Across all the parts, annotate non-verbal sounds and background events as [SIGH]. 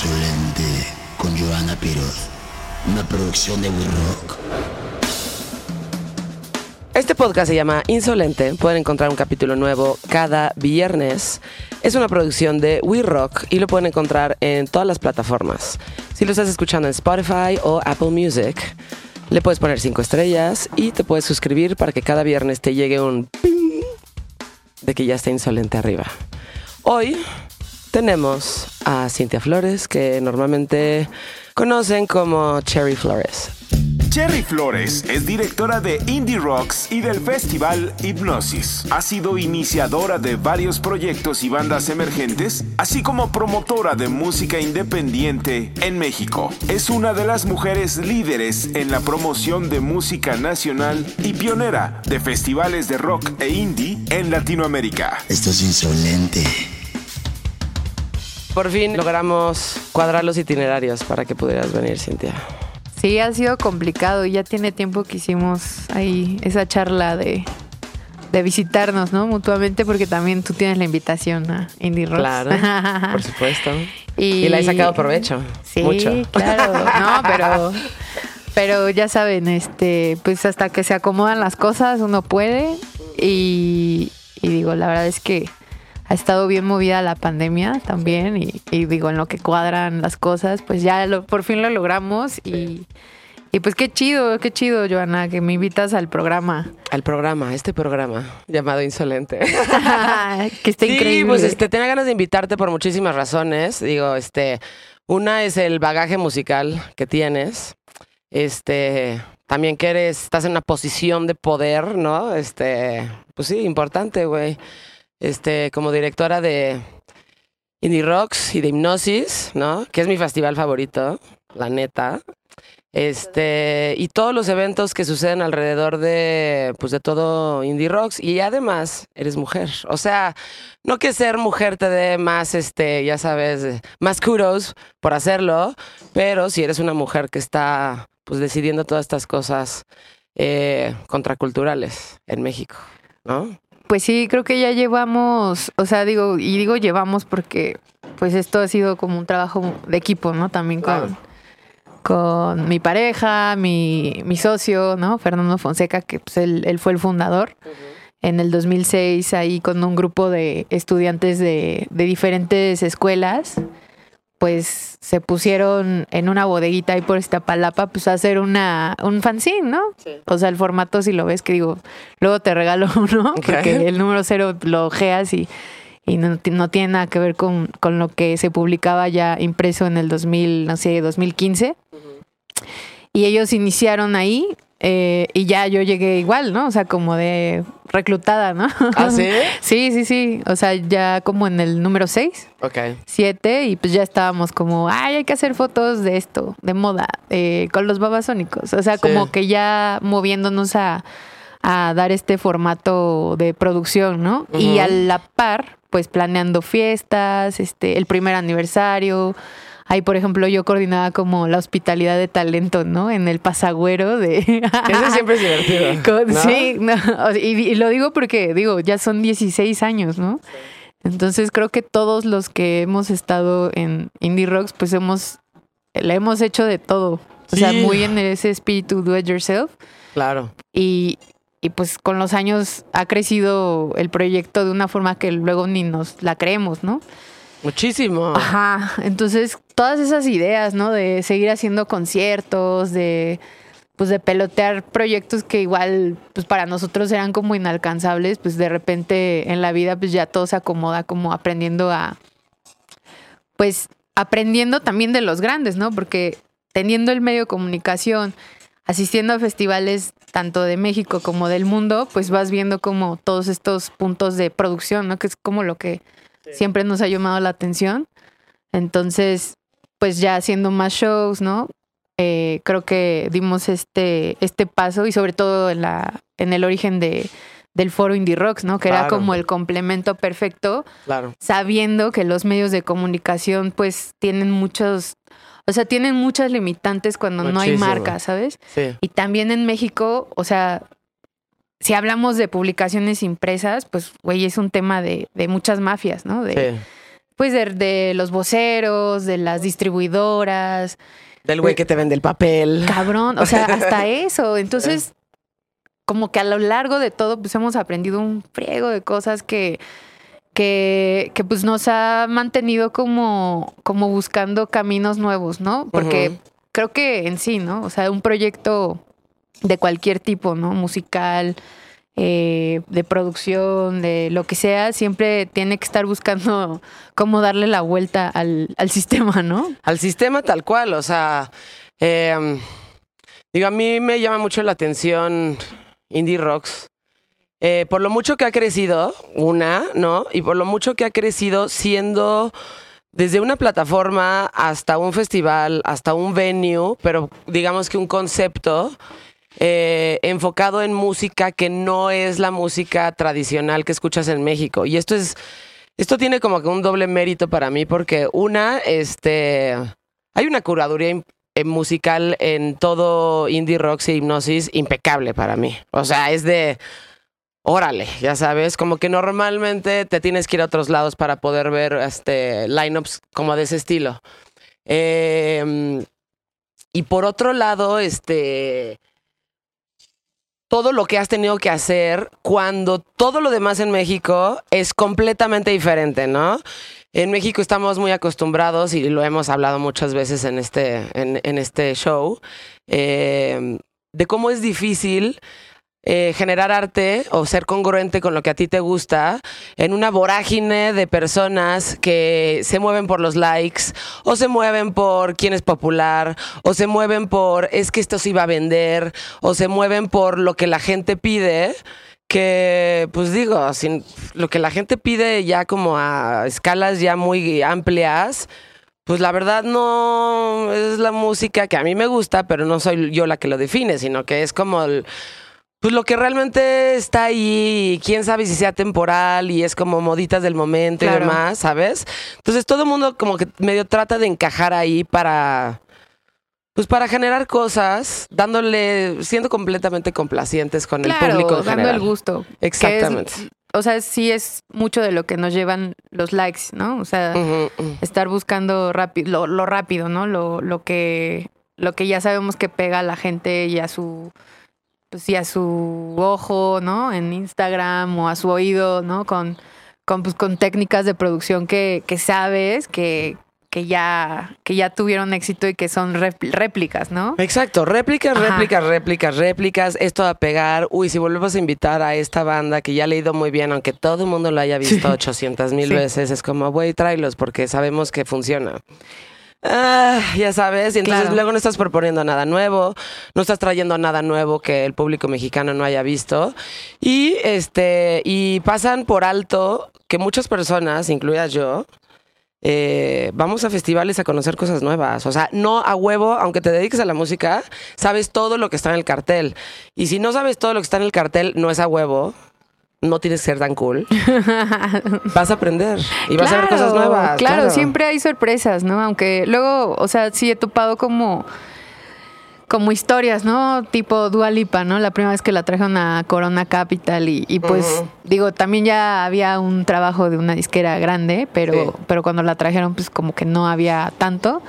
Insolente con Joana Piroz, una producción de We Rock. Este podcast se llama Insolente. Pueden encontrar un capítulo nuevo cada viernes. Es una producción de We Rock y lo pueden encontrar en todas las plataformas. Si lo estás escuchando en Spotify o Apple Music, le puedes poner cinco estrellas y te puedes suscribir para que cada viernes te llegue un ping de que ya está Insolente arriba. Hoy tenemos a Cintia Flores, que normalmente conocen como Cherry Flores. Cherry Flores es directora de Indie Rocks y del festival Hipnosis. Ha sido iniciadora de varios proyectos y bandas emergentes, así como promotora de música independiente en México. Es una de las mujeres líderes en la promoción de música nacional y pionera de festivales de rock e indie en Latinoamérica. Esto es insolente. Por fin logramos cuadrar los itinerarios para que pudieras venir, Cintia. Sí, ha sido complicado y ya tiene tiempo que hicimos ahí esa charla de, de visitarnos, ¿no? Mutuamente, porque también tú tienes la invitación a Indie Rocks. Claro, [LAUGHS] por supuesto. Y, Y la he sacado provecho. Sí, Mucho. claro. [LAUGHS] No, pero, pero ya saben, este, pues hasta que se acomodan las cosas uno puede. Y, y digo, la verdad es que ha estado bien movida la pandemia también. Y, y digo, en lo que cuadran las cosas, pues ya lo, por fin lo logramos. Y, y pues qué chido, qué chido, Joana, que me invitas al programa. Al programa, este programa llamado Insolente. [LAUGHS] [LAUGHS] que está sí, increíble. pues este, tenía ganas de invitarte por muchísimas razones. Digo, este, una es el bagaje musical que tienes. Este, también que eres, estás en una posición de poder, ¿no? Este, pues sí, importante, güey. Este, como directora de Indie Rocks y de Hipnosis, ¿no? Que es mi festival favorito, la neta. Este, y todos los eventos que suceden alrededor de, pues de todo Indie Rocks. Y además, eres mujer. O sea, no que ser mujer te dé más, este, ya sabes, más kudos por hacerlo, pero si eres una mujer que está, pues decidiendo todas estas cosas eh, contraculturales en México, ¿no? Pues sí, creo que ya llevamos, o sea, digo, y digo llevamos porque pues esto ha sido como un trabajo de equipo, ¿no? También con, Claro. con mi pareja, mi, mi socio, ¿no? Fernando Fonseca, que pues él, él fue el fundador. En el 2006, ahí con un grupo de estudiantes de, de diferentes escuelas, pues se pusieron en una bodeguita ahí por Iztapalapa, pues a hacer una, un fanzine, ¿no? O sea, el formato, si lo ves, que digo, luego te regalo [LAUGHS] uno, porque el número cero lo ojeas y, y no, no tiene nada que ver con, con lo que se publicaba ya impreso en el 2000, no sé, 2015. Y ellos iniciaron ahí eh, y ya yo llegué igual, ¿no? O sea, como de reclutada, ¿no? ¿Ah, sí? [LAUGHS] sí, sí, sí. O sea, ya como en el número 6 Ok. siete y pues ya estábamos como, ay, hay que hacer fotos de esto, de moda, eh, con los babasónicos. O sea, Sí. como que ya moviéndonos a, a dar este formato de producción, ¿no? Y a la par, pues planeando fiestas, este, el primer aniversario. Ahí, por ejemplo, yo coordinaba como la hospitalidad de talento, ¿no? En el pasagüero de... [LAUGHS] Eso siempre es divertido. [LAUGHS] Con- ¿no? Sí, no, y, y lo digo porque, digo, ya son 16 años, ¿no? Entonces creo que todos los que hemos estado en Indie Rocks, pues hemos, le hemos hecho de todo. O sea, muy en ese espíritu do it yourself. Claro. Y, y pues con los años ha crecido el proyecto de una forma que luego ni nos la creemos, ¿no? Muchísimo. Ajá, entonces todas esas ideas, ¿no? De seguir haciendo conciertos, de pues de pelotear proyectos que igual pues para nosotros eran como inalcanzables, pues de repente en la vida pues ya todo se acomoda como aprendiendo a pues aprendiendo también de los grandes, ¿no? Porque teniendo el medio de comunicación, asistiendo a festivales tanto de México como del mundo, pues vas viendo como todos estos puntos de producción, ¿no? Que es como lo que siempre nos ha llamado la atención. Entonces, pues ya haciendo más shows, ¿no? Eh, creo que dimos este, este paso y sobre todo en, la, en el origen de, del foro Indie Rocks, ¿no? Que era como el complemento perfecto, Claro. sabiendo que los medios de comunicación pues tienen muchos, o sea, tienen muchas limitantes cuando no hay marca, ¿sabes? Sí. Y también en México, o sea, si hablamos de publicaciones impresas, pues, güey, es un tema de, de muchas mafias, ¿no? De, Sí. pues de, de los voceros, de las distribuidoras, Del güey que te vende el papel. cabrón, o sea, hasta [LAUGHS] eso. Entonces, como que a lo largo de todo, pues hemos aprendido un friego de cosas que, que, que pues nos ha mantenido como, como buscando caminos nuevos, ¿no? Porque creo que en sí, ¿no? O sea, un proyecto de cualquier tipo, ¿no? Musical, eh, de producción, de lo que sea, siempre tiene que estar buscando [LAUGHS] cómo darle la vuelta al, al sistema, ¿no? al sistema tal cual, o sea, eh, digo, a mí me llama mucho la atención Indie Rocks. eh, por lo mucho que ha crecido, una, ¿no? Y por lo mucho que ha crecido siendo desde una plataforma hasta un festival, hasta un venue, pero digamos que un concepto eh, enfocado en música que no es la música tradicional que escuchas en México. Y esto es, esto tiene como que un doble mérito para mí porque una, este, hay una curaduría eh, musical en todo indie rocks y hipnosis impecable para mí. O sea, es de, órale, ya sabes, como que normalmente te tienes que ir a otros lados para poder ver este, lineups como de ese estilo. Eh, y por otro lado, este, todo lo que has tenido que hacer cuando todo lo demás en México es completamente diferente, ¿no? En México estamos muy acostumbrados y lo hemos hablado muchas veces en este, en, este show, eh, de cómo es difícil eh, generar arte o ser congruente con lo que a ti te gusta en una vorágine de personas que se mueven por los likes o se mueven por quién es popular o se mueven por es que esto sí va a vender o se mueven por lo que la gente pide que pues digo, sin, lo que la gente pide ya como a escalas ya muy amplias, pues la verdad no es la música que a mí me gusta, pero no soy yo la que lo define, sino que es como el- pues lo que realmente está ahí, quién sabe si sea temporal y es como moditas del momento y demás, ¿sabes? Entonces todo el mundo como que medio trata de encajar ahí para pues para generar cosas, dándole, siendo completamente complacientes con el público en dando general. el gusto. es- Exactamente. o sea, sí es mucho de lo que nos llevan los likes, ¿no? O sea, estar buscando rápido, lo, lo rápido, ¿no? Lo, lo que lo que ya sabemos que pega a la gente y a su pues y a su ojo, ¿no? En Instagram o a su oído, ¿no? Con con, pues, con técnicas de producción que, que sabes que, que ya que ya tuvieron éxito y que son rép- réplicas, ¿no? Exacto, réplicas, Ajá. réplicas, réplicas, réplicas, esto va a pegar. Uy, si volvemos a invitar a esta banda que ya le ha ido muy bien, aunque todo el mundo lo haya visto 800 mil Sí. veces, es como, güey, tráelos porque sabemos que funciona. Ah, ya sabes, y entonces Claro. luego no estás proponiendo nada nuevo, no estás trayendo nada nuevo que el público mexicano no haya visto. Y este, y pasan por alto que muchas personas, incluidas yo, eh, vamos a festivales a conocer cosas nuevas. O sea, no a huevo, aunque te dediques a la música, sabes todo lo que está en el cartel. Y si no sabes todo lo que está en el cartel, no es a huevo. No tienes que ser tan cool. [LAUGHS] Vas a aprender y vas a ver cosas Claro, nuevas. Claro, siempre hay sorpresas, ¿no? Aunque luego, o sea, sí he topado como como historias, ¿no? Tipo Dua Lipa, ¿no? La primera vez que la trajeron a Corona Capital y, y pues digo, también ya había un trabajo de una disquera grande, pero Sí. pero cuando la trajeron pues como que no había tanto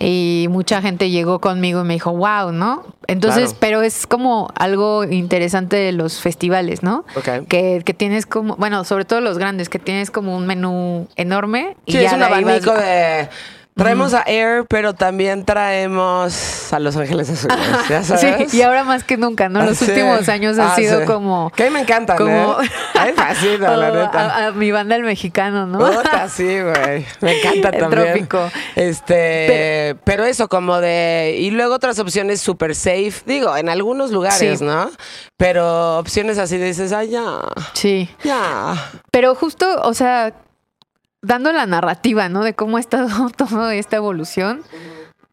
y mucha gente llegó conmigo y me dijo, "Wow", ¿no? Entonces, Claro. pero es como algo interesante de los festivales, ¿no? Ok. Que, que tienes como, bueno, sobre todo los grandes, que tienes como un menú enorme y ya es un abanico de. Traemos a Air, pero también traemos a Los Ángeles Azules. [LAUGHS] ¿Ya sabes? Sí, y ahora más que nunca, ¿no? Los Sí. últimos años ha Ah, sido sí. como... Que a mí me encantan, como- ¿eh? [LAUGHS] A mí me fascina, la neta. A, a mi banda el mexicano, ¿no? Puta, sí, güey. Me encanta [LAUGHS] El también. trópico. Este, pero, eso como de y luego otras opciones super safe, digo, en algunos lugares, Sí. ¿no? Pero opciones así dices, "Ay, ya. Sí. Ya." Pero justo, o sea, dando la narrativa, ¿no? De cómo ha estado [LAUGHS] toda esta evolución.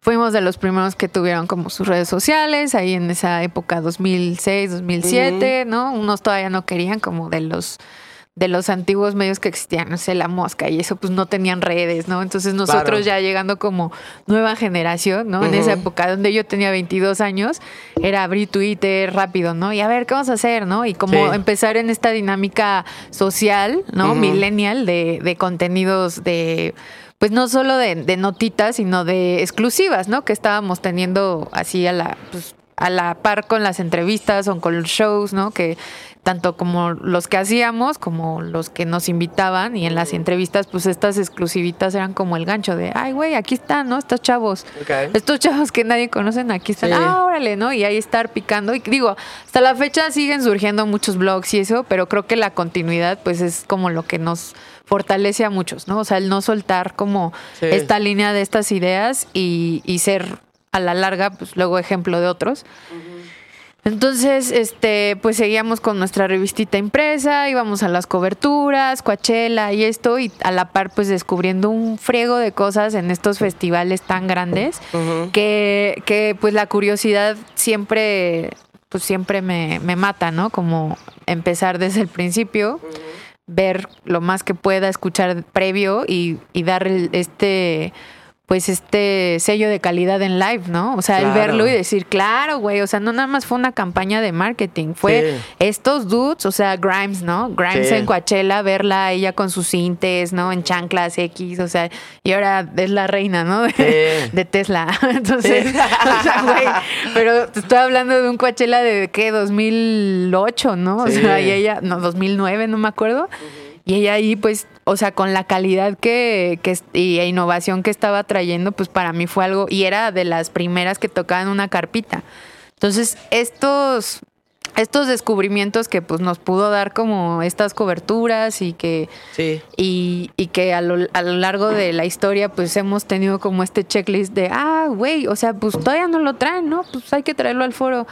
Fuimos de los primeros que tuvieron como sus redes sociales, ahí en esa época 2006, 2007, ¿no? Unos todavía no querían, como de los de los antiguos medios que existían, no sé, La Mosca y eso, pues no tenían redes, ¿no? Entonces nosotros Claro. ya llegando como nueva generación, ¿no? En esa época donde yo tenía 22 años, era abrir Twitter rápido, ¿no? Y a ver, ¿qué vamos a hacer, no? Y como Sí. empezar en esta dinámica social, ¿no? Millennial de, de contenidos de... Pues no solo de, de notitas, sino de exclusivas, ¿no? Que estábamos teniendo así a la, pues, a la par con las entrevistas o con los shows, ¿no? Que tanto como los que hacíamos como los que nos invitaban y en las entrevistas pues estas exclusivitas eran como el gancho de, ay güey, aquí están, ¿no? Estos chavos, estos chavos que nadie conocen, aquí están, Sí. ah, órale, ¿no? Y ahí estar picando. Y digo, hasta la fecha siguen surgiendo muchos blogs y eso, pero creo que la continuidad pues es como lo que nos fortalece a muchos, ¿no? O sea, el no soltar como Sí. esta línea de estas ideas y, y ser a la larga, pues luego ejemplo de otros. Entonces, este, pues seguíamos con nuestra revistita impresa, íbamos a las coberturas, Coachella y esto, y a la par, pues descubriendo un friego de cosas en estos festivales tan grandes que, que pues la curiosidad siempre, pues siempre me, me mata, ¿no? Como empezar desde el principio, ver lo más que pueda, escuchar previo y, y dar este pues este sello de calidad en live, ¿no? O sea, el verlo y decir, claro, güey, o sea, no nada más fue una campaña de marketing, fue Sí. estos dudes, o sea, Grimes, ¿no? Grimes Sí. en Coachella, verla ella con sus cintes, ¿no? En chanclas X, o sea, y ahora es la reina, ¿no? De, Sí. de Tesla. [LAUGHS] Entonces, [LAUGHS] o sea, güey, pero te estoy hablando de un Coachella de, ¿qué? 2008, ¿no? O sea, y ella, no, 2009, no me acuerdo. Y ella ahí, pues, o sea, con la calidad que, que y e innovación que estaba trayendo, pues para mí fue algo, y era de las primeras que tocaban una carpita. Entonces, estos, estos descubrimientos que pues nos pudo dar como estas coberturas y que, Sí. y, y que a lo, a lo largo de la historia pues hemos tenido como este checklist de, ah, güey, o sea, pues todavía no lo traen, ¿no? Pues hay que traerlo al foro.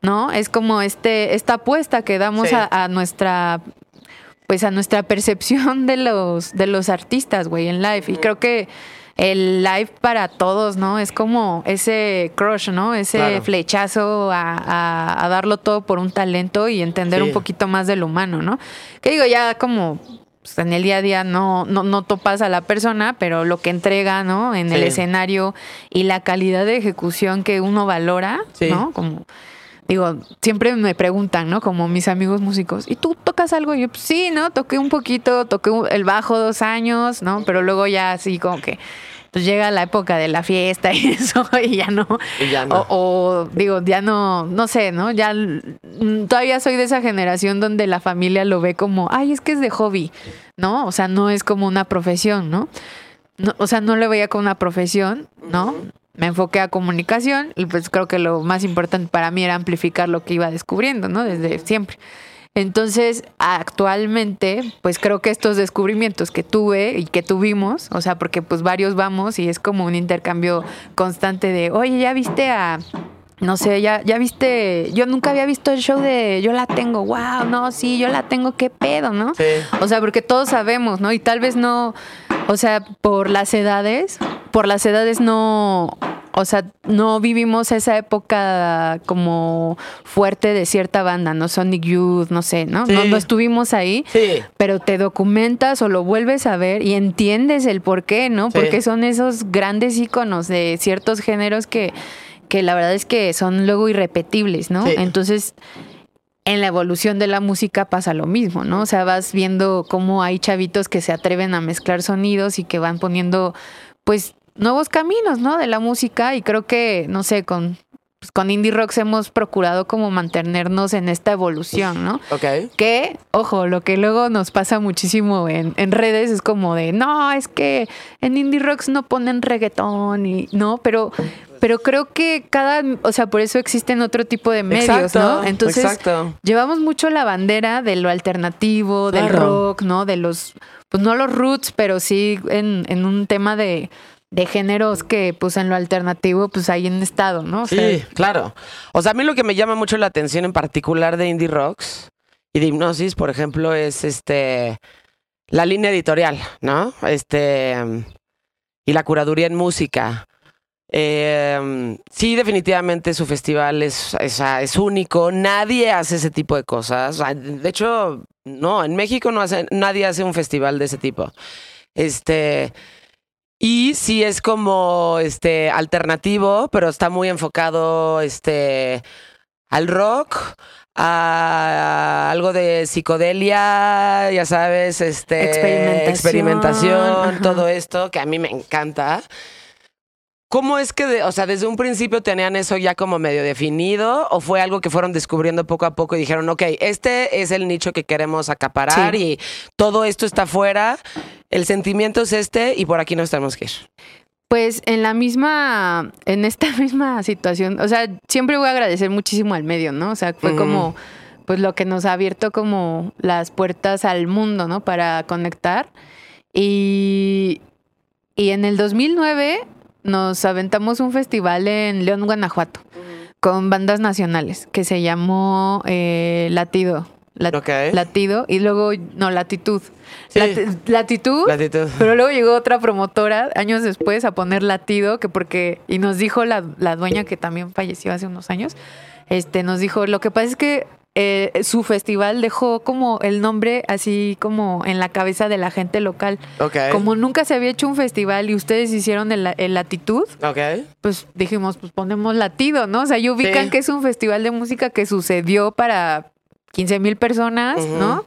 ¿No? Es como este, esta apuesta que damos Sí. a, a nuestra pues a nuestra percepción de los de los artistas, güey, en live. Y creo que el live para todos, ¿no? Es como ese crush, ¿no? Ese Claro. flechazo a, a- a darlo todo por un talento y entender Sí. un poquito más del humano, ¿no? Que digo, ya como pues, en el día a día no, no, no topas a la persona, pero lo que entrega, ¿no? En el escenario y la calidad de ejecución que uno valora, Sí. ¿no? Como digo, siempre me preguntan, ¿no? Como mis amigos músicos, ¿y tú tocas algo? Y yo, pues sí, ¿no? Toqué un poquito, toqué el bajo dos años, ¿no? Pero luego ya así como que, pues llega la época de la fiesta [LAUGHS] y eso, y ya no. Y ya no. O, o, digo, ya no, no sé, ¿no? Ya mm, todavía soy de esa generación donde la familia lo ve como, ay, es que es de hobby, ¿no? O sea, no es como una profesión, ¿no? No, o sea, no lo veía como una profesión, ¿no? Me enfoqué a comunicación y pues creo que lo más importante para mí era amplificar lo que iba descubriendo, ¿no? Desde siempre. Entonces, actualmente, pues creo que estos descubrimientos que tuve y que tuvimos, o sea, porque pues varios vamos y es como un intercambio constante de, oye, ya viste a, no sé, ya, ya viste, yo nunca había visto el show de Yo la tengo, wow, no, sí, yo la tengo, qué pedo, ¿no? Sí. O sea, porque todos sabemos, ¿no? Y tal vez no, o sea, por las edades, por las edades no, o sea, no vivimos esa época como fuerte de cierta banda, ¿no? Sonic Youth, no sé, ¿no? Sí. No, no estuvimos ahí. Sí. Pero te documentas o lo vuelves a ver y entiendes el por qué, ¿no? Sí. Porque son esos grandes íconos de ciertos géneros que, que la verdad es que son luego irrepetibles, ¿no? Sí. Entonces, en la evolución de la música pasa lo mismo, ¿no? O sea, vas viendo cómo hay chavitos que se atreven a mezclar sonidos y que van poniendo, pues, nuevos caminos, ¿no? De la música y creo que, no sé, con, pues, con Indie Rocks hemos procurado como mantenernos en esta evolución, ¿no? Ok. Que, ojo, lo que luego nos pasa muchísimo en, en redes es como de, no, es que en Indie Rocks no ponen reggaetón y no, pero, pero creo que cada, o sea, por eso existen otro tipo de medios, Exacto, ¿no? Entonces, exacto. llevamos mucho la bandera de lo alternativo, del Claro. rock, ¿no? De los, pues no los roots, pero sí en, en un tema de, de géneros que, pues en lo alternativo, pues hay en estado, ¿no? O Sí, claro. O sea, a mí lo que me llama mucho la atención en particular de Indie Rocks y de Hipnosis, por ejemplo, es este la línea editorial, ¿no? Este y la curaduría en música. Eh, sí, definitivamente su festival es, es, es único. Nadie hace ese tipo de cosas. Ah, De hecho, no, en México no hace, nadie hace un festival de ese tipo. Este. Y sí es como este alternativo, pero está muy enfocado este al rock, a algo de psicodelia, ya sabes, este Experimentación, experimentación, todo esto que a mí me encanta. ¿Cómo es que, de- o sea, desde un principio tenían eso ya como medio definido o fue algo que fueron descubriendo poco a poco y dijeron, ok, este es el nicho que queremos acaparar Sí. y todo esto está fuera, el sentimiento es este y por aquí nos tenemos que ir? Pues en la misma, en esta [LAUGHS] misma situación, o sea, siempre voy a agradecer muchísimo al medio, ¿no? O sea, fue como, pues lo que nos ha abierto como las puertas al mundo, ¿no? Para conectar. Y, y en el 2009 nos aventamos un festival en León, Guanajuato, con bandas nacionales, que se llamó eh, Latido. Lat-. Latido y luego, no, Latitud. Sí. Lati- latitud. Latitud. Pero luego llegó otra promotora años después a poner latido, que porque, y nos dijo la, la dueña que también falleció hace unos años, este, nos dijo, lo que pasa es que eh, su festival dejó como el nombre así como en la cabeza de la gente local. Como nunca se había hecho un festival y ustedes hicieron el, el latitud, Ok. pues dijimos, pues ponemos latido, ¿no? O sea, yo ubican Sí. que es un festival de música que sucedió para 15 mil personas. ¿no?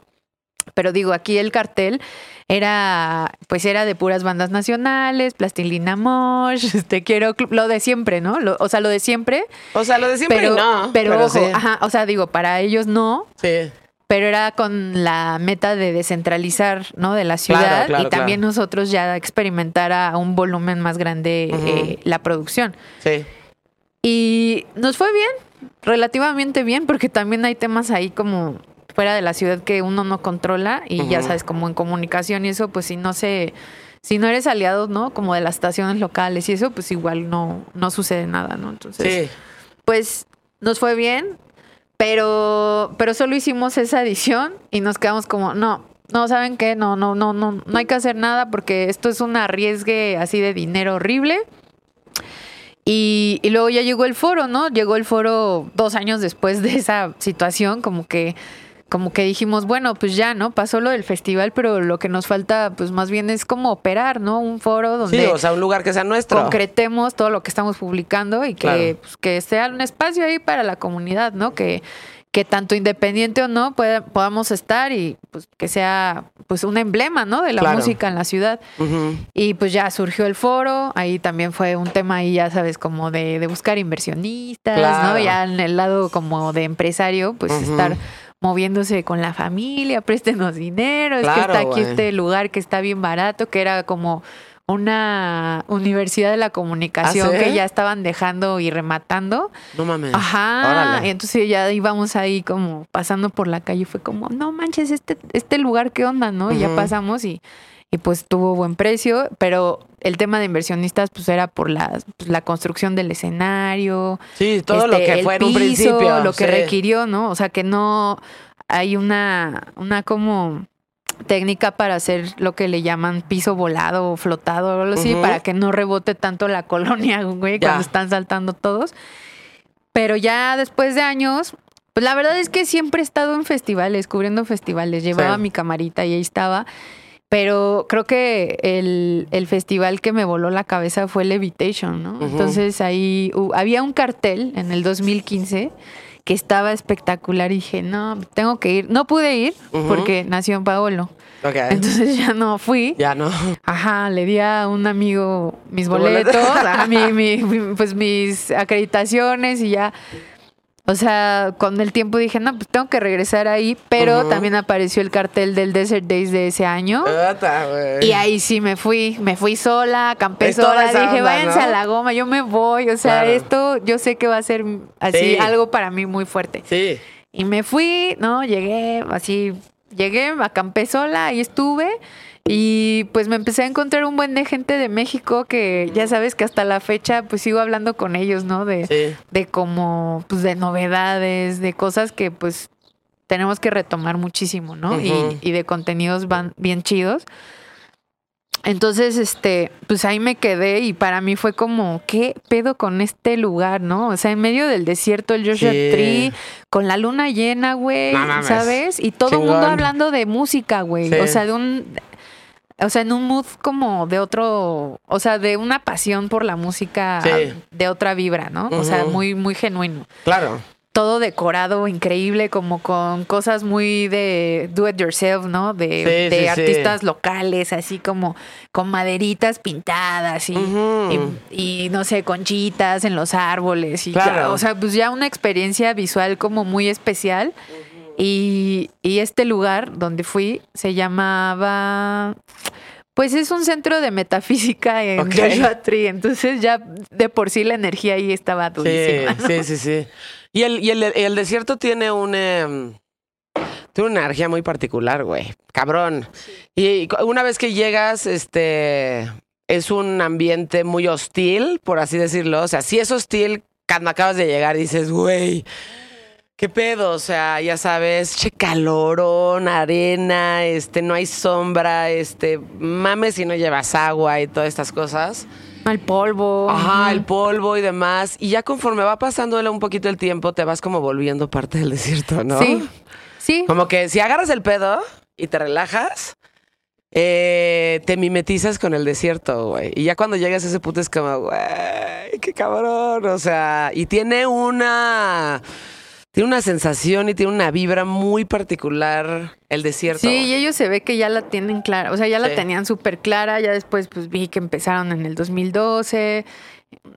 Pero digo, aquí el cartel era, pues era de puras bandas nacionales, Plastilina Mosh, [LAUGHS] este quiero Club, lo de siempre, ¿no? Lo- o sea, lo de siempre, O sea, lo de siempre pero, no. pero, ojo, sí. ajá, o sea, digo, para ellos no, Sí. pero era con la meta de descentralizar, ¿no? De la ciudad claro, y también nosotros ya experimentar a un volumen más grande eh, la producción. Sí. Y nos fue bien, relativamente bien, porque también hay temas ahí como fuera de la ciudad que uno no controla y ya sabes, como en comunicación y eso, pues si no se, si no eres aliado, ¿no? Como de las estaciones locales y eso, pues igual no, no sucede nada, ¿no? Entonces, Sí. pues nos fue bien, pero, pero solo hicimos esa edición y nos quedamos como, no, no, ¿saben qué? No, no, no, no, no hay que hacer nada porque esto es un arriesgue así de dinero horrible. Y, y luego ya llegó el foro, ¿no? Llegó el foro dos años después de esa situación, como que, como que dijimos, bueno, pues ya, ¿no? Pasó lo del festival, pero lo que nos falta, pues más bien es como operar, ¿no? Un foro donde Sí, o sea, un lugar que sea nuestro. concretemos todo lo que estamos publicando y que, Claro. pues, que sea un espacio ahí para la comunidad, ¿no? Que, que tanto independiente o no pueda- podamos estar y pues que sea pues un emblema, ¿no? De la Claro. música en la ciudad. Y pues ya surgió el foro, ahí también fue un tema ahí, ya sabes, como de, de buscar inversionistas, Claro. ¿no? Ya en el lado como de empresario, pues Ujú. estar moviéndose con la familia, préstenos dinero, es que está aquí este lugar que está bien barato, que era como una universidad de la comunicación ¿Ah, sí? que ya estaban dejando y rematando. No mames. Ajá. Órale. Y entonces ya íbamos ahí como pasando por la calle. Fue como, no manches, este, este lugar, ¿qué onda? ¿No? Y ya pasamos y, y pues tuvo buen precio. Pero el tema de inversionistas, pues era por la, pues, la construcción del escenario. Sí, todo lo este, que el fue en un piso, principio. Lo que sí. requirió, ¿no? O sea, que no hay una, una como técnica para hacer lo que le llaman piso volado o flotado o algo así, para que no rebote tanto la [LAUGHS] colonia, güey, Ya. cuando están saltando todos. Pero ya después de años, pues la verdad es que siempre he estado en festivales, cubriendo festivales. Llevaba Sí. mi camarita y ahí estaba. Pero creo que el, el festival que me voló la cabeza fue Levitation, ¿no? Entonces ahí había un cartel en el 2015 que estaba espectacular y dije, no, tengo que ir. No pude ir porque nació en Paolo. Ok. Entonces [LAUGHS] ya no fui. ya no. Ajá, le di a un amigo mis boleto. boletos, ajá, mi- [LAUGHS] mi- mi- pues mis acreditaciones y ya. O sea, con el tiempo dije, no, pues tengo que regresar ahí, pero también apareció el cartel del Desert Days de ese año. Ota. Y ahí sí me fui, me fui sola, acampé sola, dije, onda, váyanse ¿no? a la goma, yo me voy. O sea, Claro. esto yo sé que va a ser así Sí. algo para mí muy fuerte. Sí. Y me fui, ¿no? Llegué así, llegué, acampé sola, ahí estuve. Y pues me empecé a encontrar un buen de gente de México que ya sabes que hasta la fecha pues sigo hablando con ellos, ¿no? De, Sí. de como, pues de novedades, de cosas que pues tenemos que retomar muchísimo, ¿no? Y, y de contenidos van bien chidos. Entonces, este, pues ahí me quedé y para mí fue como, ¿qué pedo con este lugar, no? O sea, en medio del desierto, el Joshua Sí. Tree, con la luna llena, güey, No. ¿sabes? Y todo el mundo hablando de música, güey. Sí. O sea, de un, o sea, en un mood como de otro, o sea, de una pasión por la música Sí. de otra vibra, ¿no? O sea, muy, muy genuino Claro. todo decorado increíble, como con cosas muy de do it yourself, ¿no? De, Sí, de sí, sí. artistas locales, así como con maderitas pintadas y, y, y, no sé, conchitas en los árboles. Y Claro. ya, o sea, pues ya una experiencia visual como muy especial. Y, y este lugar donde fui se llamaba. Pues es un centro de metafísica en Ok. Joshua Tree. Entonces ya de por sí la energía ahí estaba Sí, durísima. ¿no? sí, sí, sí. Y el, y el, el desierto tiene un... em, tiene una energía muy particular, güey. Cabrón. Y una vez que llegas, este... Es un ambiente muy hostil, por así decirlo. O sea, sí es hostil cuando acabas de llegar dices, güey, ¿qué pedo? O sea, ya sabes, che calorón, arena, este, no hay sombra, este, mames si no llevas agua y todas estas cosas. Al polvo. Ajá, el polvo y demás. Y ya conforme va pasando un poquito el tiempo, te vas como volviendo parte del desierto, ¿no? Sí. Sí. Como que si agarras el pedo y te relajas, eh, te mimetizas con el desierto, güey. Y ya cuando llegas a ese punto es como, güey, qué cabrón. O sea, y tiene una. Tiene una sensación y tiene una vibra muy particular el desierto. Sí, y ellos se ve que ya la tienen clara, o sea, ya la Sí. tenían súper clara, ya después pues vi que empezaron en el 2012,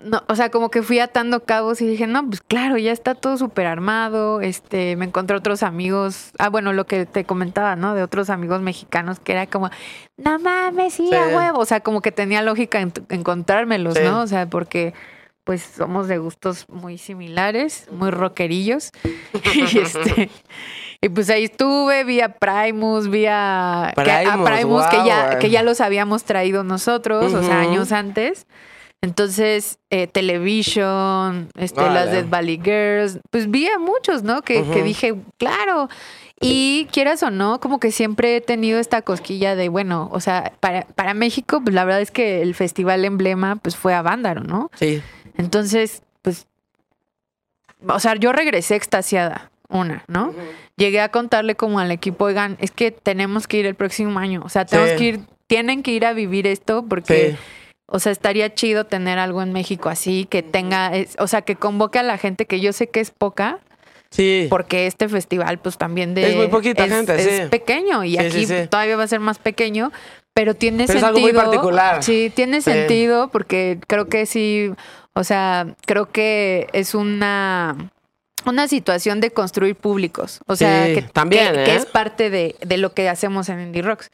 no, o sea, como que fui atando cabos y dije, no, pues claro, ya está todo súper armado, este, me encontré otros amigos, ah, bueno, lo que te comentaba, ¿no? De otros amigos mexicanos que era como, no mames, sí, Sí. a huevo, o sea, como que tenía lógica en- encontrármelos, Sí. ¿no? O sea, porque pues somos de gustos muy similares, muy rockerillos. [LAUGHS] y este y pues ahí estuve, vi a Primus, vi a, que- a Primus, que ya que ya los habíamos traído nosotros, o sea, años antes. Entonces, eh, Television, este, las Dead Valley Girls, pues vi a muchos, ¿no? Que, que dije, claro. Y quieras o no, como que siempre he tenido esta cosquilla de, bueno, o sea, para, para México, pues la verdad es que el festival emblema, pues fue a Vándaro, ¿no? Sí. Entonces, pues, o sea, yo regresé extasiada, una, ¿no? Llegué a contarle como al equipo, oigan, es que tenemos que ir el próximo año, o sea, tenemos Sí. que ir, tienen que ir a vivir esto porque... Sí. O sea, estaría chido tener algo en México así, que tenga, es- o sea, que convoque a la gente que yo sé que es poca, Sí. porque este festival pues también de... Es muy poquita es- gente, es sí. pequeño y Sí, aquí sí, todavía va a ser más pequeño, pero tiene Pero es sentido. algo muy particular. Sí, tiene sentido porque creo que sí, o sea, creo que es una una situación de construir públicos, o sea, Sí, que, también, que- que ¿eh? es parte de, de lo que hacemos en Indie Rocks.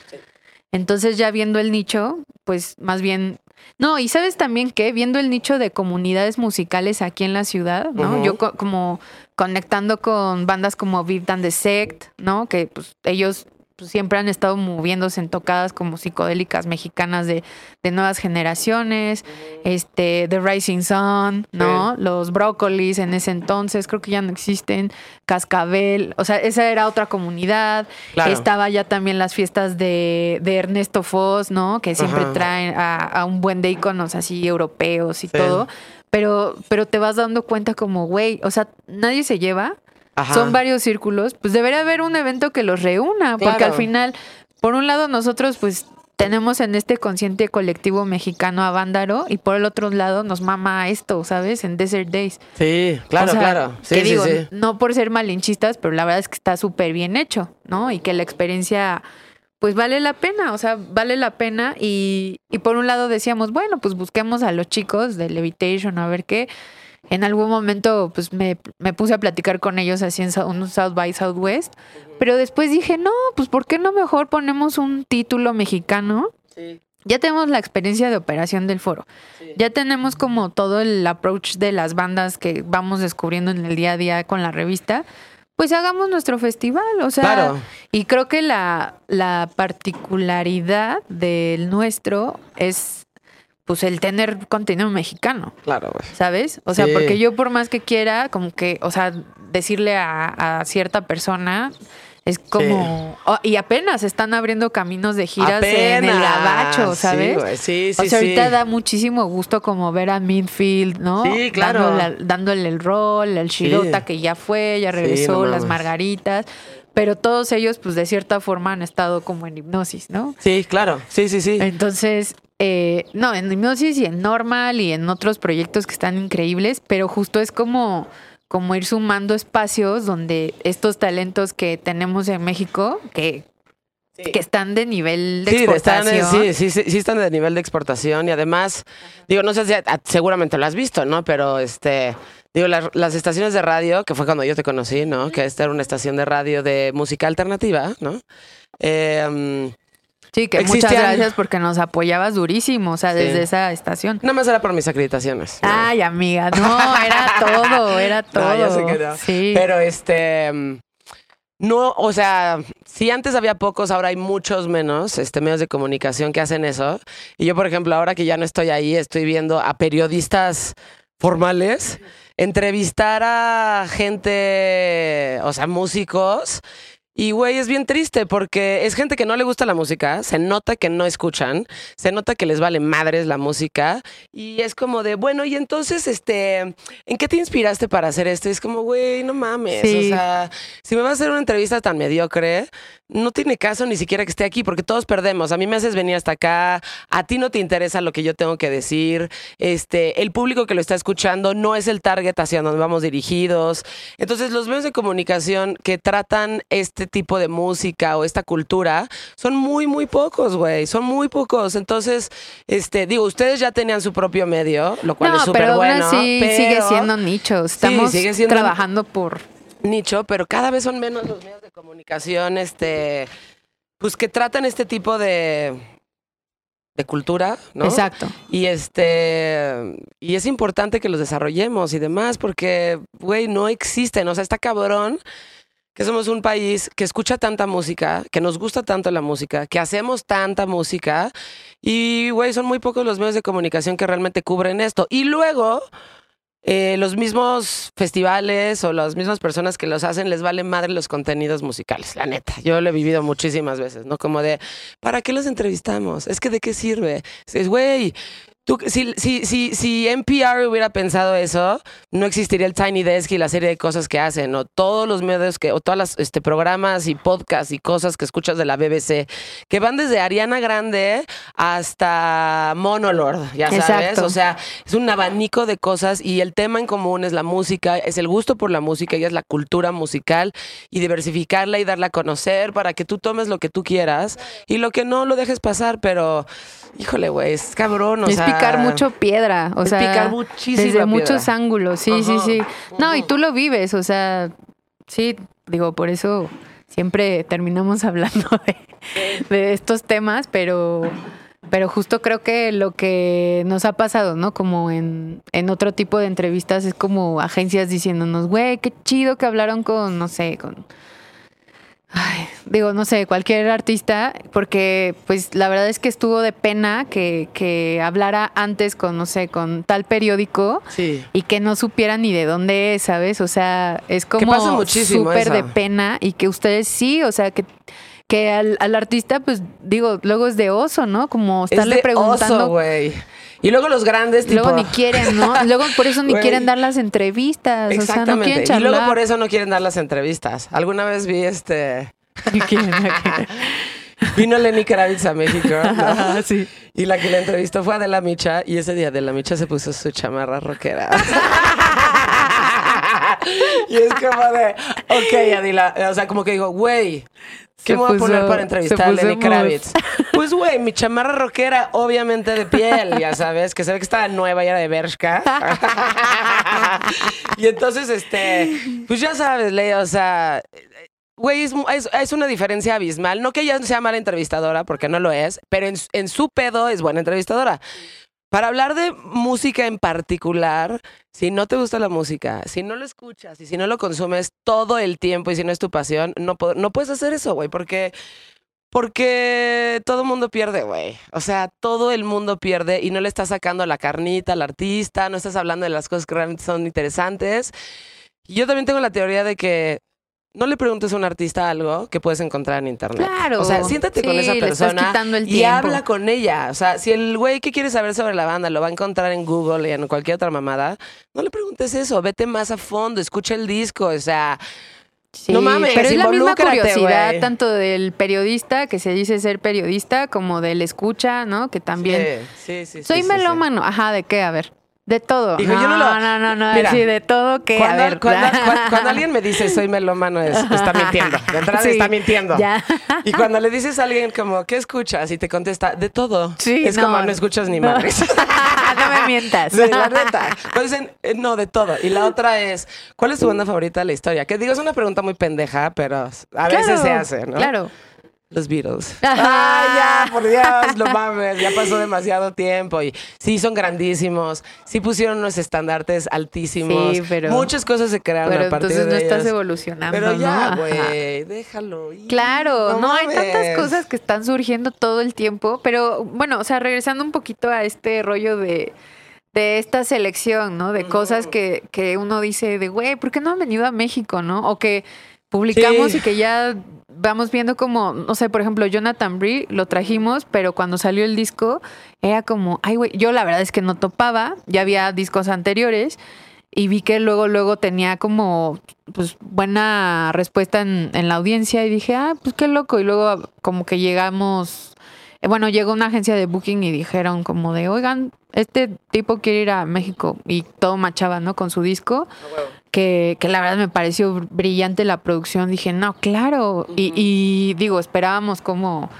Entonces ya viendo el nicho, pues más bien... No, y sabes también que viendo el nicho de comunidades musicales aquí en la ciudad, ¿no? Yo co- como conectando con bandas como Viv the Sect, ¿no? Que pues ellos pues, siempre han estado moviéndose en tocadas como psicodélicas mexicanas de, de nuevas generaciones, este, The Rising Sun, ¿no? Los Brócolis en ese entonces, creo que ya no existen, Cascabel, o sea, esa era otra comunidad, Claro. estaba ya también las fiestas de, de Ernesto Foz, ¿no? Que siempre Ajá. traen a, a un buen de iconos así europeos y Sí. todo. Pero, pero te vas dando cuenta como, güey, o sea, nadie se lleva, Ajá. son varios círculos, pues debería haber un evento que los reúna, porque al final, por un lado nosotros pues tenemos en este consciente colectivo mexicano a Vándaro y por el otro lado nos mama esto, ¿sabes? En Desert Days. Sí, claro, O sea, claro. Sí, que sí, digo, sí. no por ser malinchistas, pero la verdad es que está súper bien hecho, ¿no? Y que la experiencia, pues vale la pena, o sea, vale la pena. Y, y por un lado decíamos, bueno, pues busquemos a los chicos de Levitation a ver qué. En algún momento, pues me, me puse a platicar con ellos así en un South by Southwest. Pero después dije, no, pues ¿por qué no mejor ponemos un título mexicano? Sí, Ya tenemos la experiencia de operación del foro. sí. Ya tenemos como todo el approach de las bandas que vamos descubriendo en el día a día con la revista. Pues hagamos nuestro festival, o sea, Claro. y creo que la, la particularidad del nuestro es pues el tener contenido mexicano, Claro, güey. ¿sabes? O sea, Sí. porque yo por más que quiera, como que, o sea, decirle a, a cierta persona, Es como. oh, y apenas están abriendo caminos de giras en el Apenas. gabacho, Sí, ¿sabes? güey, Sí, sí, o sea, sí. ahorita da muchísimo gusto como ver a Midfield, ¿no? Sí, claro. Dándole, dándole el rol, el Shirota Sí. que ya fue, ya Sí, regresó, no las margaritas. Pero todos ellos, pues de cierta forma han estado como en hipnosis, ¿no? Sí, claro. Sí, sí, sí. Entonces, eh, no, en hipnosis y en normal y en otros proyectos que están increíbles, pero justo es como, como ir sumando espacios donde estos talentos que tenemos en México, que, que están de nivel de Sí, están, exportación. eh, sí, sí, sí, sí están de nivel de exportación y además, digo, no sé si seguramente lo has visto, ¿no? Pero este, digo, las, las estaciones de radio, que fue cuando yo te conocí, ¿no? Que esta era una estación de radio de música alternativa, ¿no? Eh, Sí, que muchas gracias porque nos apoyabas durísimo, o sea, Sí. desde esa estación. nada más era por mis acreditaciones. ¿no? Ay, amiga, no, era [LAUGHS] todo, era todo. No, ya sé que no. Sí. Pero este. No, o sea, si antes había pocos, ahora hay muchos menos este, medios de comunicación que hacen eso. Y yo, por ejemplo, ahora que ya no estoy ahí, estoy viendo a periodistas formales entrevistar a gente, o sea, músicos. Y, güey, es bien triste porque es gente que no le gusta la música, se nota que no escuchan, se nota que les vale madres la música y es como de, bueno, y entonces, este, ¿en qué te inspiraste para hacer esto? Y es como, güey, no mames, Sí. o sea, si me vas a hacer una entrevista tan mediocre, no tiene caso ni siquiera que esté aquí porque todos perdemos. A mí me haces venir hasta acá, a ti no te interesa lo que yo tengo que decir, este, el público que lo está escuchando no es el target hacia donde vamos dirigidos. Entonces, los medios de comunicación que tratan este tipo de música o esta cultura son muy, muy pocos, güey, son muy pocos. Entonces, este, digo, ustedes ya tenían su propio medio, lo cual no, es súper bueno. así pero- sigue siendo nicho. Estamos sigue siendo- trabajando por nicho, pero cada vez son menos los medios de comunicación, este, pues que tratan este tipo de de cultura, ¿no? Exacto. Y este, y es importante que los desarrollemos y demás, porque, güey, no existen, o sea, está cabrón que somos un país que escucha tanta música, que nos gusta tanto la música, que hacemos tanta música, y, güey, son muy pocos los medios de comunicación que realmente cubren esto. Y luego, eh, los mismos festivales o las mismas personas que los hacen les valen madre los contenidos musicales, la neta. Yo lo he vivido muchísimas veces, ¿no? Como de, ¿para qué los entrevistamos? Es que de qué sirve. Es, güey, tú, si, si, si, si NPR hubiera pensado eso, no existiría el Tiny Desk y la serie de cosas que hacen, o todos los medios que, o todas las este, programas y podcasts y cosas que escuchas de la BBC, que van desde Ariana Grande hasta Monolord, ya sabes. Exacto. O sea, es un abanico de cosas y el tema en común es la música, es el gusto por la música y es la cultura musical y diversificarla y darla a conocer para que tú tomes lo que tú quieras y lo que no lo dejes pasar, pero híjole, güey, es cabrón, o sea, picar mucho piedra, o es sea, picar muchísima desde piedra. muchos ángulos, sí, sí, Ajá, sí. No, y tú lo vives, o sea, sí, digo, por eso siempre terminamos [LAUGHS] hablando de, de estos temas, pero, pero justo creo que lo que nos ha pasado, ¿no? Como en, en otro tipo de entrevistas es como agencias diciéndonos, güey, qué chido que hablaron con, no sé, con Ay, digo, no sé, cualquier artista, porque pues la verdad es que estuvo de pena que, que hablara antes con, no sé, con tal periódico Sí. y que no supiera ni de dónde es, ¿sabes? O sea, es como súper de pena y que ustedes sí, o sea, que, que al, al artista, pues digo, luego es de oso, ¿no? Como Es estarle de preguntando. oso. Y luego los grandes, tipo... Luego ni quieren, ¿no? [LAUGHS] Luego por eso ni quieren dar las entrevistas. O sea, no Exactamente. quieren y charlar. luego por eso no quieren dar las entrevistas. Alguna vez vi este... [LAUGHS] [LAUGHS] Vino Lenny Kravitz a México, ¿no? sí. Y la que la entrevistó fue Adela Micha y ese día Adela Micha se puso su chamarra rockera. y es como de, ok, Adela, o sea, como que digo, güey, ¿qué Se me voy a poner para entrevistar a Lenny. Kravitz? [LAUGHS] Pues, güey, mi chamarra rockera, obviamente de piel, ya sabes, que se ve que estaba nueva y era de Bershka. [LAUGHS] y entonces, este, pues ya sabes, Leo, o sea, Güey, es, es- es una diferencia abismal. No que ella sea mala entrevistadora, porque no lo es, pero en, en su pedo es buena entrevistadora. Para hablar de música en particular, si no te gusta la música, si no lo escuchas y si no lo consumes todo el tiempo y si no es tu pasión, no, no puedes hacer eso, güey, porque, porque todo el mundo pierde, güey. O sea, todo el mundo pierde y no le estás sacando la carnita al artista, no estás hablando de las cosas que realmente son interesantes. Yo también tengo la teoría de que no le preguntes a un artista algo que puedes encontrar en internet. Claro. O sea, siéntate con esa persona el y habla con ella. O sea, si el güey que quiere saber sobre la banda lo va a encontrar en Google y en cualquier otra mamada, no le preguntes eso. Vete más a fondo, escucha el disco. O sea, Sí, No mames, pero es la misma curiosidad tanto del periodista que se dice ser periodista como del escucha, ¿no? Que también Sí, sí, sí. soy sí, sí. melómano, ajá, ¿de qué? A ver, de todo. No, yo no lo- no, no, no, Mira, sí, de todo qué, Cuando, a ver. cuando- cuando- cuando [LAUGHS] alguien me dice soy melómano, es, está mintiendo. De entrada Sí, está mintiendo. ya. Y cuando le dices a alguien como, ¿qué escuchas? Y te contesta, de todo. Sí, es como, no escuchas ni madres. [LAUGHS] no me mientas. Sí, la neta. Pues dicen, no, de todo. Y la otra es, ¿cuál es tu banda favorita de la historia? Que digo, es una pregunta muy pendeja, pero a veces se hace, ¿no? Claro. Los Beatles. Ajá. [LAUGHS] ¡Ay, ya! Por Dios, no mames. Ya pasó demasiado tiempo. Y sí, son grandísimos. Sí pusieron unos estandartes altísimos. Sí, pero- Muchas cosas se crearon Pero a partir entonces no estás evolucionando, Pero ya, ¿no? Güey, déjalo. ir. Claro, no, hay tantas cosas que están surgiendo todo el tiempo, pero bueno, o sea, regresando un poquito a este rollo de, de esta selección, ¿no? De cosas que, que uno dice de, güey, ¿por qué no han venido a México, no? O que publicamos Sí. y que ya vamos viendo como, no sé, por ejemplo, Jonathan Bree lo trajimos, pero cuando salió el disco era como, ay, güey, yo la verdad es que no topaba, ya había discos anteriores y vi que luego, luego tenía como, pues, buena respuesta en, en la audiencia y dije, ah, pues qué loco. Y luego como que llegamos, eh, bueno, llegó una agencia de booking y dijeron como de, oigan, este tipo quiere ir a México y todo machaba, ¿no? Con su disco que, que la verdad me pareció brillante la producción. Dije, no, claro. y, y digo, esperábamos como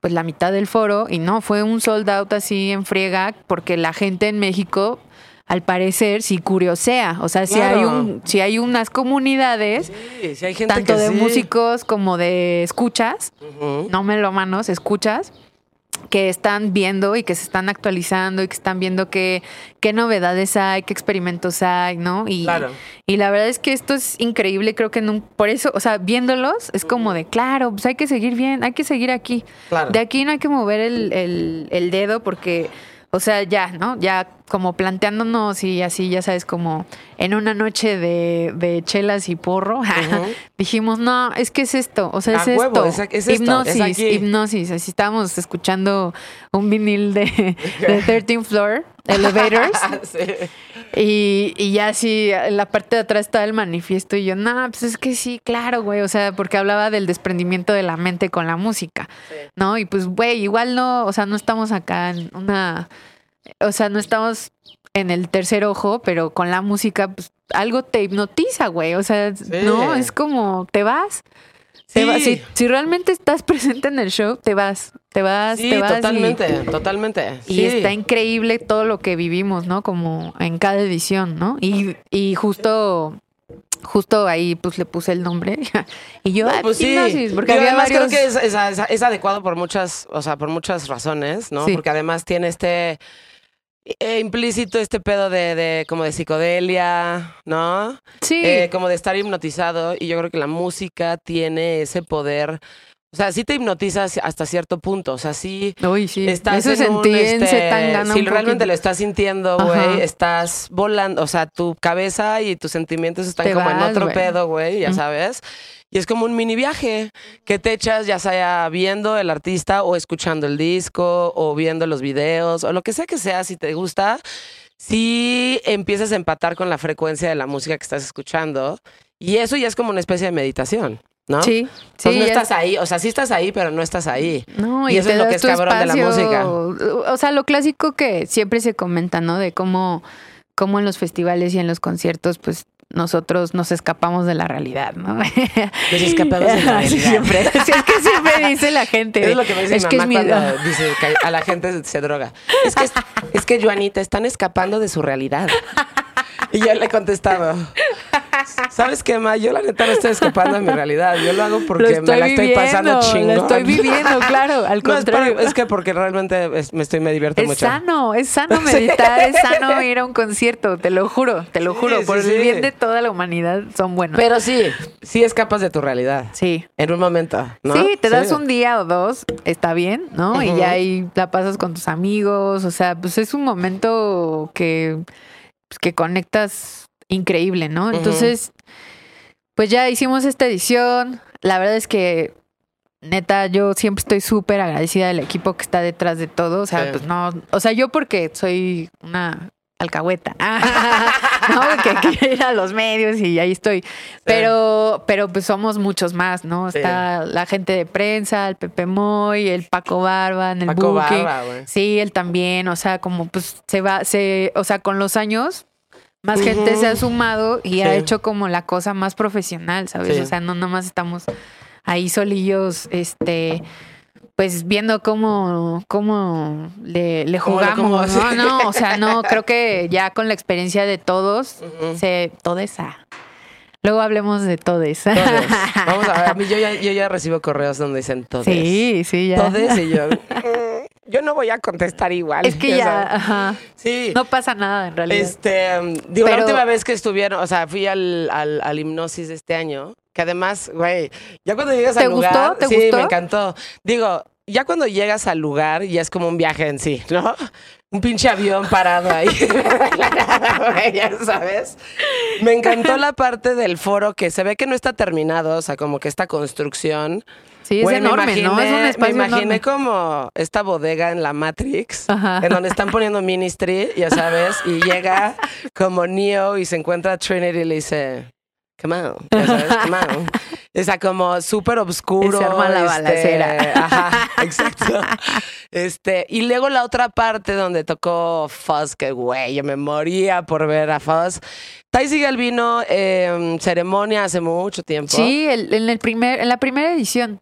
pues la mitad del foro y no, fue un sold out así en friega porque la gente en México al parecer sí curiosea, o sea, si hay un si hay unas comunidades Sí, sí hay gente tanto de sí. músicos como de escuchas, Ujú. no melómanos, escuchas que están viendo y que se están actualizando y que están viendo qué, qué novedades hay, qué experimentos hay, ¿no? Y, Claro. y la verdad es que esto es increíble, creo que nun- por eso, o sea, viéndolos es como de, claro, pues hay que seguir bien, hay que seguir aquí. Claro. De aquí no hay que mover el, el- el dedo porque, o sea, ya, ¿no? Ya como planteándonos y así, ya sabes, como en una noche de, de chelas y porro, [LAUGHS] dijimos, no, es que es esto, o sea, es A huevo, esto. es es esto, es hipnosis, hipnosis. Así estábamos escuchando un vinil de, [LAUGHS] de 13th Floor, Elevators. [LAUGHS] Sí. Y, y ya así, en la parte de atrás estaba el manifiesto y yo, no, pues es que sí, claro, güey, o sea, porque hablaba del desprendimiento de la mente con la música, ¿no? Y pues, güey, igual no, o sea, no estamos acá en una, o sea, no estamos en el tercer ojo, pero con la música, pues algo te hipnotiza, güey, o sea, no, es como, te vas. Te Sí. vas. Si, si realmente estás [LAUGHS] presente en el show, te vas, te vas, Sí, te vas. y- totalmente, totalmente. y está increíble todo lo que vivimos, ¿no? Como en cada edición, ¿no? Y, y justo, justo ahí pues le puse el nombre. [LAUGHS] y yo, No, ah, pues sí. hipnosis, porque había además varios... creo que es, es- es- es adecuado por muchas, o sea, por muchas razones, ¿no? Sí. Porque además tiene este eh, implícito este pedo de, de como de psicodelia, ¿no? Sí, Eh, como de estar hipnotizado y yo creo que la música tiene ese poder. O sea, sí te hipnotizas hasta cierto punto. O sea, sí Uy, sí. estás Eso en un, sentí este, Si un realmente lo estás sintiendo, güey, estás volando. O sea, tu cabeza y tus sentimientos están Te como en otro pedo, güey, ya sabes. Y es como un mini viaje que te echas, ya sea viendo el artista o escuchando el disco o viendo los videos o lo que sea que sea, si te gusta, si empiezas a empatar con la frecuencia de la música que estás escuchando. Y eso ya es como una especie de meditación, ¿no? sí, sí. Entonces no ya- estás ahí, o sea, sí estás ahí, pero no estás ahí. No, Y eso te es lo que es cabrón de la música. O sea, lo clásico que siempre se comenta, ¿no? De cómo, cómo en los festivales y en los conciertos, pues nosotros nos escapamos de la realidad, ¿no? Nos escapamos de la [LAUGHS] Sí, realidad. siempre. Sí, [LAUGHS] es que siempre dice la gente. Es lo que me dice es mi que mamá es mi- cuando dice que a la gente se droga. Es que, es, es que, Joanita, están escapando de su realidad. [LAUGHS] Y yo le he contestado, ¿sabes qué, Ma? Yo la neta no estoy escapando de mi realidad. Yo lo hago porque Lo me la estoy pasando viviendo, chingón. Lo estoy viviendo, claro, [LAUGHS] al No, es, contrario. para- es que porque realmente es- me estoy me divierto Es mucho. sano, es sano [LAUGHS] meditar, es sano ir a un concierto, te lo juro, te lo juro. sí, por sí. el bien de toda la humanidad son buenos. Pero sí, sí escapas de tu realidad. sí. En un momento, ¿no? Sí, te das un día o dos, está bien, ¿no? Y ya ahí la pasas con tus amigos, o sea, pues es un momento que, pues, que conectas increíble, ¿no? Entonces, pues ya hicimos esta edición. La verdad es que, neta, yo siempre estoy súper agradecida del equipo que está detrás de todo. O sea, Sí. pues no, o sea, yo porque soy una alcahueta. [LAUGHS] no, porque [LAUGHS] quiero ir a los medios y ahí estoy. Pero, pero pues somos muchos más, ¿no? Sí. Está la gente de prensa, el Pepe Moy, el Paco Barba en el Paco. Barba, güey. Sí, él también, o sea, como pues se va, se, o sea, con los años más gente se ha sumado y ha hecho como la cosa más profesional, ¿sabes? O sea, no nomás estamos ahí solillos, este, pues viendo cómo, cómo le, jugamos, cómo- ¿no? No, o sea, no, [LAUGHS] creo que ya con la experiencia de todos, Ujú. se, todesa. Luego hablemos de todes. Todes. [LAUGHS] Vamos a ver, a mí yo ya, yo ya recibo correos donde dicen todes. Sí, sí, ya. Todes y yo. [LAUGHS] "Mm, Yo no voy a contestar igual. Es que ya, ajá, Sí. no pasa nada en realidad. Este, um, digo, la última vez que estuvieron, o sea, fui al, al, al hipnosis de este año, que además, güey, ya cuando llegas ¿Te al lugar, gustó? ¿Te sí, gustó? me encantó. Digo, ya cuando llegas al lugar, ya es como un viaje en sí, ¿no? Un pinche avión parado ahí. [LAUGHS] [LAUGHS] Ya sabes. Me encantó la parte del foro que se ve que no está terminado, o sea, como que esta construcción. Sí, es Güey, me enorme, ¿no? Es un imaginé- espacio Me imaginé enorme. como esta bodega en la Matrix, Ajá. en donde están poniendo Ministry, ya sabes, y llega como Neo y se encuentra a Trinity y le dice, come on, ya sabes, come on. [LAUGHS] O sea, como súper oscuro. Y se arma la este, balacera. Ajá, [LAUGHS] exacto. Este, y luego la otra parte donde tocó Fuzz, que güey, yo me moría por ver a Fuzz. Ty Seagal vino en ceremonia hace mucho tiempo. Sí, el- en, el primer, en la primera edición.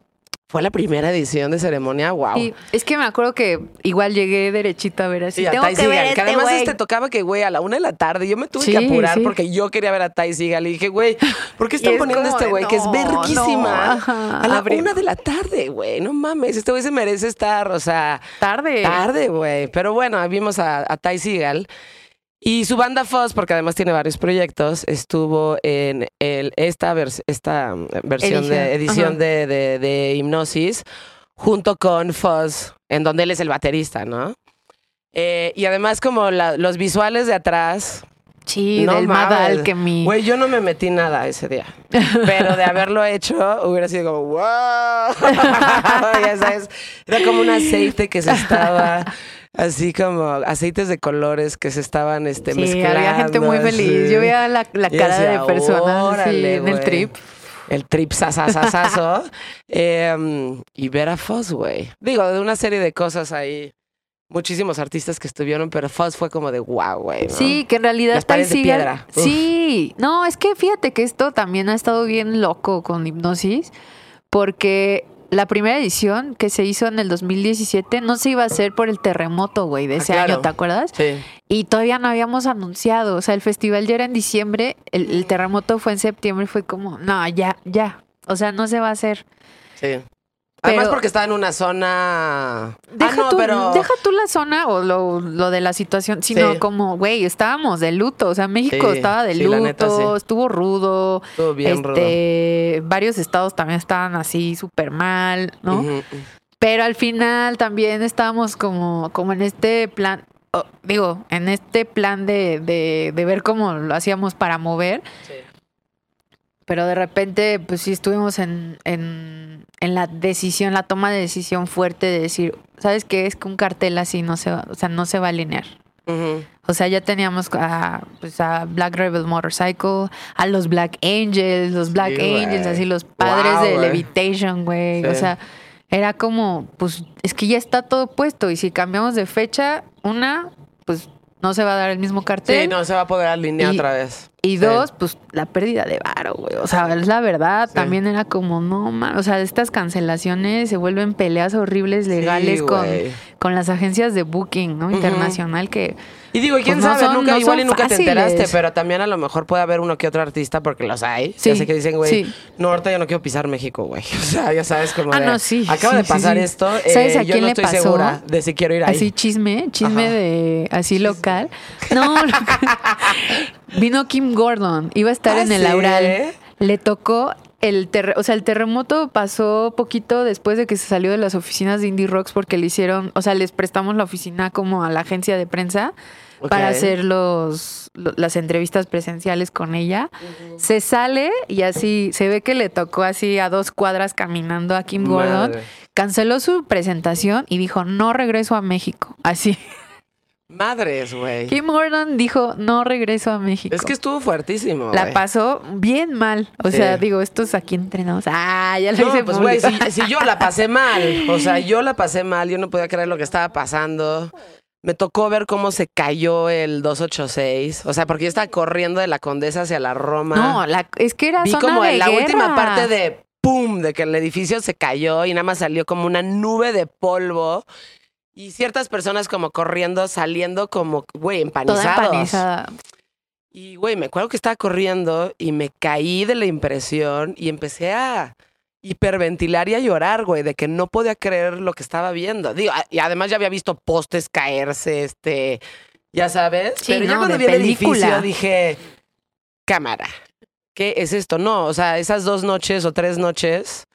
Fue la primera edición de ceremonia, wow. Sí, es que me acuerdo que igual llegué derechito a ver así. Sí, a Tengo que ver este que además güey. este tocaba que, güey, a la una de la tarde. Yo me tuve Sí, que apurar porque yo quería ver a Ty Seagal. Y dije, güey, ¿por qué están es poniendo a este güey que es verguísima? no, a la abre- una de la tarde, güey. No mames, este güey se merece estar, o sea, Tarde. tarde, güey. Pero bueno, vimos a, a Ty Seagal. Y su banda Fuzz, porque además tiene varios proyectos, estuvo en el, esta, vers- esta mm, versión de Edición, de, de, de Hipnosis, junto con Fuzz, en donde él es el baterista, ¿no? Eh, y además como la- los visuales de atrás, Sí, No del Mad. Alchemy. güey, yo no me metí nada ese día, pero de haberlo hecho hubiera sido como, wow, [LAUGHS] ya sabes, era como un aceite que se estaba, así como aceites de colores que se estaban este, sí, mezclando. había gente muy feliz. Yo veía la, la Y cara decía, de personas "Órale, en el güey". trip. El trip sasasasazo. [LAUGHS] eh, y ver a Fuzz, güey. Digo, de una serie de cosas ahí. Muchísimos artistas que estuvieron, pero Fuzz fue como de wow, güey. ¿no? Sí, que en realidad Las Ty Seagal- piedra. Uf. Sí, no, es que fíjate que esto también ha estado bien loco con hipnosis, porque la primera edición que se hizo en el 2017 no se iba a hacer por el terremoto, güey, de Ah, ese claro. año, ¿te acuerdas? Sí. Y todavía no habíamos anunciado, o sea, el festival ya era en diciembre, el, el terremoto fue en septiembre, fue como, no, ya, ya, o sea, no se va a hacer. Sí. Además Pero- porque estaba en una zona... Deja, ah, no, tú, pero... deja zona o lo, lo de la situación, sino Sí. como, güey, estábamos de luto. O sea, México Sí, estaba de sí, luto, neta, estuvo rudo. Estuvo bien rudo. este, varios estados también estaban así súper mal, ¿no? Pero al final también estábamos como, como en este plan, oh, digo, en este plan de, de, de ver cómo lo hacíamos para mover. Sí. Pero de repente, pues sí estuvimos en, en, en la decisión, la toma de decisión fuerte de decir, ¿sabes qué? Es que un cartel así no se va, o sea, no se va a alinear. O sea, ya teníamos a, pues a Black Rebel Motorcycle, a los Black Angels, los Black Sí. Angels, así los padres Wow, de. Levitation, güey. O sea, era como, pues, es que ya está todo puesto. Y si cambiamos de fecha, una, pues no se va a dar el mismo cartel. Sí, no se va a poder alinear Y- otra vez. Y Sí. dos, pues la pérdida de varo, güey. O sea, es la verdad. Sí. También era como, no, man. O sea, estas cancelaciones se vuelven peleas horribles legales Sí, con, con las agencias de booking. Internacional que Y digo, ¿y quién Pues no sabe? son- nunca, no igual y nunca te enteraste, pero también a lo mejor puede haber uno que otro artista, porque los hay. Sí, Así que dicen, güey, sí. no, ahorita yo no quiero pisar México, güey. [LAUGHS] O sea, ya sabes como Ah, de, no, sí, Acaba sí, de pasar esto, ¿Sabes eh, a yo quién no le estoy pasó? segura de si quiero ir ahí. así chisme, chisme Ajá. de así local. No, [LAUGHS] lo- vino Kim Gordon, iba a estar Ah, en el. Aural. Le tocó el, o sea, el terremoto pasó poquito después de que se salió de las oficinas de Indie Rocks porque le hicieron, o sea, les prestamos la oficina como a la agencia de prensa para hacer los, lo- las entrevistas presenciales con ella. Se sale y así se ve que le tocó así a dos cuadras caminando a Kim Gordon. Canceló su presentación y dijo, no regreso a México. Así. Madres, güey. Kim Gordon dijo, no regreso a México. Es que estuvo fuertísimo. La pasó bien mal. O sea, digo, estos aquí entrenados. Ah, ya lo No, hice pues güey, si, si yo la pasé [LAUGHS] mal, o sea, yo la pasé mal, yo no podía creer lo que estaba pasando. Me tocó ver cómo se cayó el 286, o sea, porque yo estaba corriendo de la Condesa hacia la Roma. No, la- es que era Vi zona como de en la guerra. última parte de pum, de que el edificio se cayó y nada más salió como una nube de polvo. Y ciertas personas como corriendo, saliendo como, güey, Toda empanizados. empanizada. Y, güey, me acuerdo que estaba corriendo y me caí de la impresión y empecé a hiperventilar y a llorar, güey, de que no podía creer lo que estaba viendo. Digo, y además ya había visto postes caerse, este, ya sabes. Sí, Pero ya no, cuando de vi el película. edificio dije, cámara, ¿qué es esto? No, o sea, esas dos noches o tres noches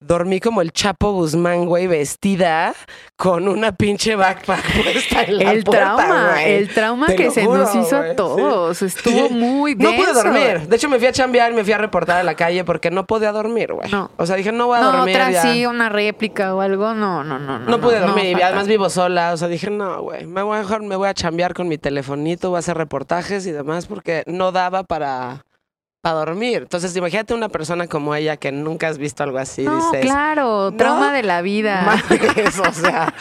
dormí como el Chapo Guzmán, güey, vestida con una pinche backpack [LAUGHS] puesta en la El puerta, trauma, güey. el trauma Te que se juro, nos hizo güey, a todos. Estuvo Sí. muy No denso. pude dormir. De hecho, me fui a chambear y me fui a reportar a la calle porque no podía dormir, güey. No. O sea, dije, no voy a No, dormir. otra ya. sí, una réplica o algo. No, no, no. No, No pude dormir y además vivo sola. O sea, dije, no, güey, me voy a mejor me voy a chambear con mi telefonito, voy a hacer reportajes y demás porque no daba para, para dormir. Entonces, imagínate una persona como ella que nunca has visto algo así. No, dices, claro, ¿no? trauma de la vida. [LAUGHS] Madres, o sea,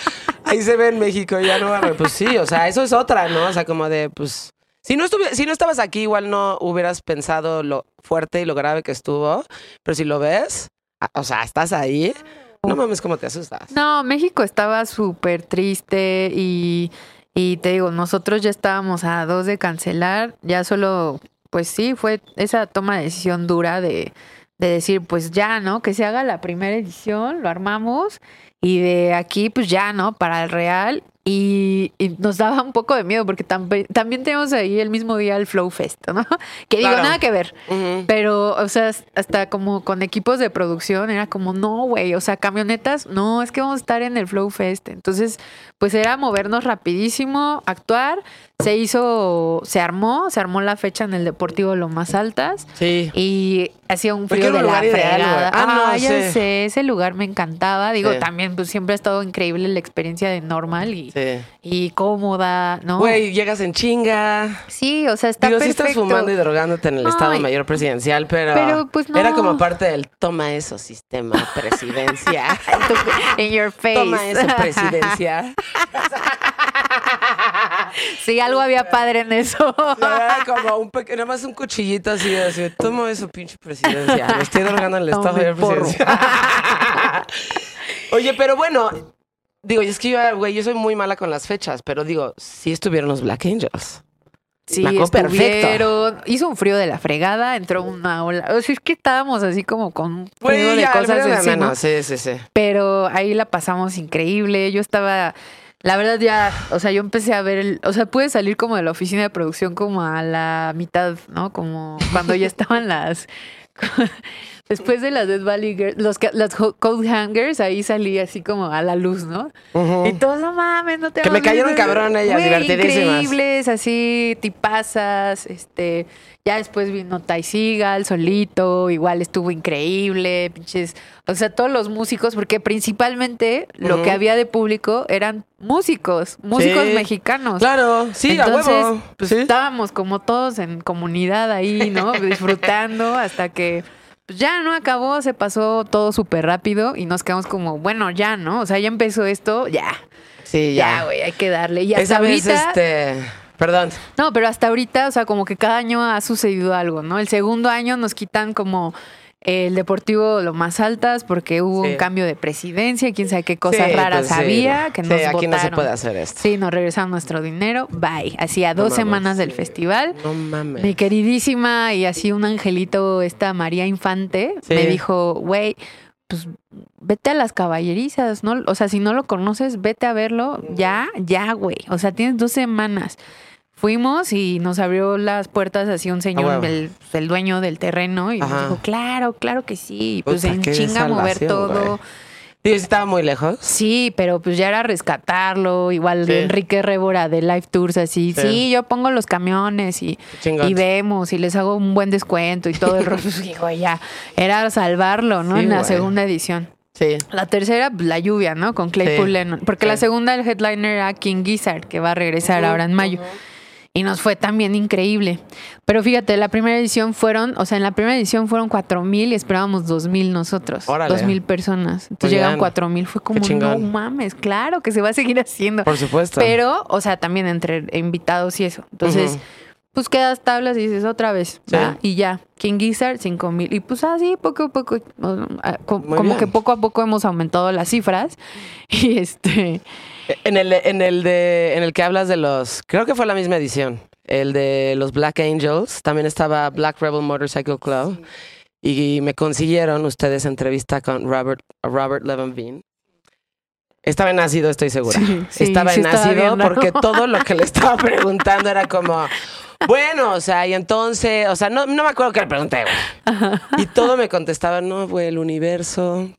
ahí se ve en México, ya no Pues sí, o sea, eso es otra, ¿no? O sea, como de, pues. Si no, si no estabas aquí, igual no hubieras pensado lo fuerte y lo grave que estuvo. Pero si lo ves, a- o sea, estás ahí, no mames cómo te asustas. No, México estaba súper triste y, y te digo, nosotros ya estábamos a dos de cancelar, ya solo, pues sí, fue esa toma de decisión dura de, de decir, pues ya, ¿no? Que se haga la primera edición, lo armamos y de aquí, pues ya, ¿no? Para el Real. Y, y nos daba un poco de miedo porque tampe- también tenemos ahí el mismo día el Flow Fest, ¿no? [LAUGHS] Que digo, Claro. nada que ver. Pero, o sea, hasta como con equipos de producción era como, no, güey, o sea, camionetas, no, es que vamos a estar en el Flow Fest. Entonces, pues era movernos rapidísimo, actuar. Se hizo, se armó, se armó la fecha en el Deportivo Lo Más Altas Sí. y hacía un frío de la fregada. Ah, no, ya sí. sé, ese lugar me encantaba. Digo, Sí. también pues siempre ha estado increíble la experiencia de normal y, Sí. y cómoda, ¿no? Güey, llegas en chinga. Sí, o sea, está Digo, sí perfecto. estás fumando y drogándote en el Estado Ay. Mayor Presidencial, pero, Pero, pues, no. era como parte del toma eso, sistema, [LAUGHS] presidencia. In [LAUGHS] your face. toma eso, presidencia. [LAUGHS] Sí, algo había padre en eso. Era como un pequeño, nada más un cuchillito así, así, toma eso, pinche presidencia. Me estoy drogando en el Estado Mayor. Presidencial. Oye, pero bueno, digo, es que yo, güey, yo soy muy mala con las fechas, pero digo, sí estuvieron los Black Angels. Sí, perfecto. Hizo un frío de la fregada, entró una ola. O sea, es que estábamos así como con un frío de ya, cosas de encima. menos, Sí, sí, sí. Pero ahí la pasamos increíble. Yo estaba, la verdad ya, o sea, yo empecé a ver, el, o sea, pude salir como de la oficina de producción como a la mitad, ¿no? Como cuando ya [LAUGHS] estaban las... Después de las Dead Valley Girls, los, las Cold Hangers, ahí salí así como a la luz, ¿no? Y todos, no mames, no te Que me cayeron visto". cabrón ellas, Güey, divertidísimas. Increíbles, así, tipazas, este... Ya después vino Ty Seagal solito, igual estuvo increíble, pinches... O sea, todos los músicos, porque principalmente lo que había de público eran músicos, músicos Sí. mexicanos. Claro, sí, Entonces, a huevo. pues Sí. estábamos como todos en comunidad ahí, ¿no? [LAUGHS] Disfrutando hasta que pues ya no acabó, se pasó todo súper rápido y nos quedamos como, bueno, ya, ¿no? O sea, ya empezó esto, ya, Sí, ya, ya. güey, hay que darle. Y hasta Esa vez, ahorita, este. Perdón. no, pero hasta ahorita, o sea, como que cada año ha sucedido algo, ¿no? El segundo año nos quitan como el deportivo lo más altas porque hubo Sí. un cambio de presidencia, quién sabe qué cosas Sí, raras pues había, que nos aquí no se puede hacer esto. Sí, nos regresaron nuestro dinero, bye. Así a No dos mames, semanas del festival. No mames. Mi queridísima y así un angelito, esta María Infante, me dijo, güey, pues vete a las caballerizas, ¿no? O sea, si no lo conoces, vete a verlo ya, ya, güey. O sea, tienes dos semanas. Fuimos y nos abrió las puertas así un Ah, señor, huevo. el, el dueño del terreno, y Ajá. nos dijo, claro, claro que sí. Y Pues Puta, en chinga mover todo. Digo, sí estaba muy lejos. Sí, pero pues ya era rescatarlo. Igual Sí. Enrique Rébora de Live Tours, así. Sí. Sí, yo pongo los camiones y, y vemos y les hago un buen descuento y todo el rollo. [LAUGHS] Digo, ya, era salvarlo, ¿no? Sí, en la güey. segunda edición. Sí. La tercera, pues, la lluvia, ¿no? Con Claypool. Lennon. Porque la segunda, el headliner era King Gizzard, que va a regresar ahora en mayo. Y nos fue también increíble. Pero fíjate, la primera edición fueron, o sea, en la primera edición fueron cuatro mil y esperábamos dos mil nosotros. Órale. Dos mil personas. Entonces Muy llegaron bien. cuatro mil. Fue como, no mames, claro que se va a seguir haciendo. Por supuesto. Pero, o sea, también entre invitados y eso. Entonces, pues quedas tablas y dices otra vez. Sí. Y ya, King Gizzard, cinco mil. Y pues así, poco a poco, a- co- Muy como que poco a poco hemos aumentado las cifras. [LAUGHS] Y este, En el, en el de en el que hablas de los, creo que fue la misma edición, el de los Black Angels, también estaba Black Rebel Motorcycle Club y me consiguieron ustedes entrevista con Robert Robert Levenveen. Estaba en ácido, estoy segura. Sí, sí, estaba en estaba ácido bien raro. porque todo lo que le [LAUGHS] estaba preguntando era como, bueno, o sea, y entonces, o sea, no, no me acuerdo qué le pregunté, güey. Y todo me contestaba, no, güey, el universo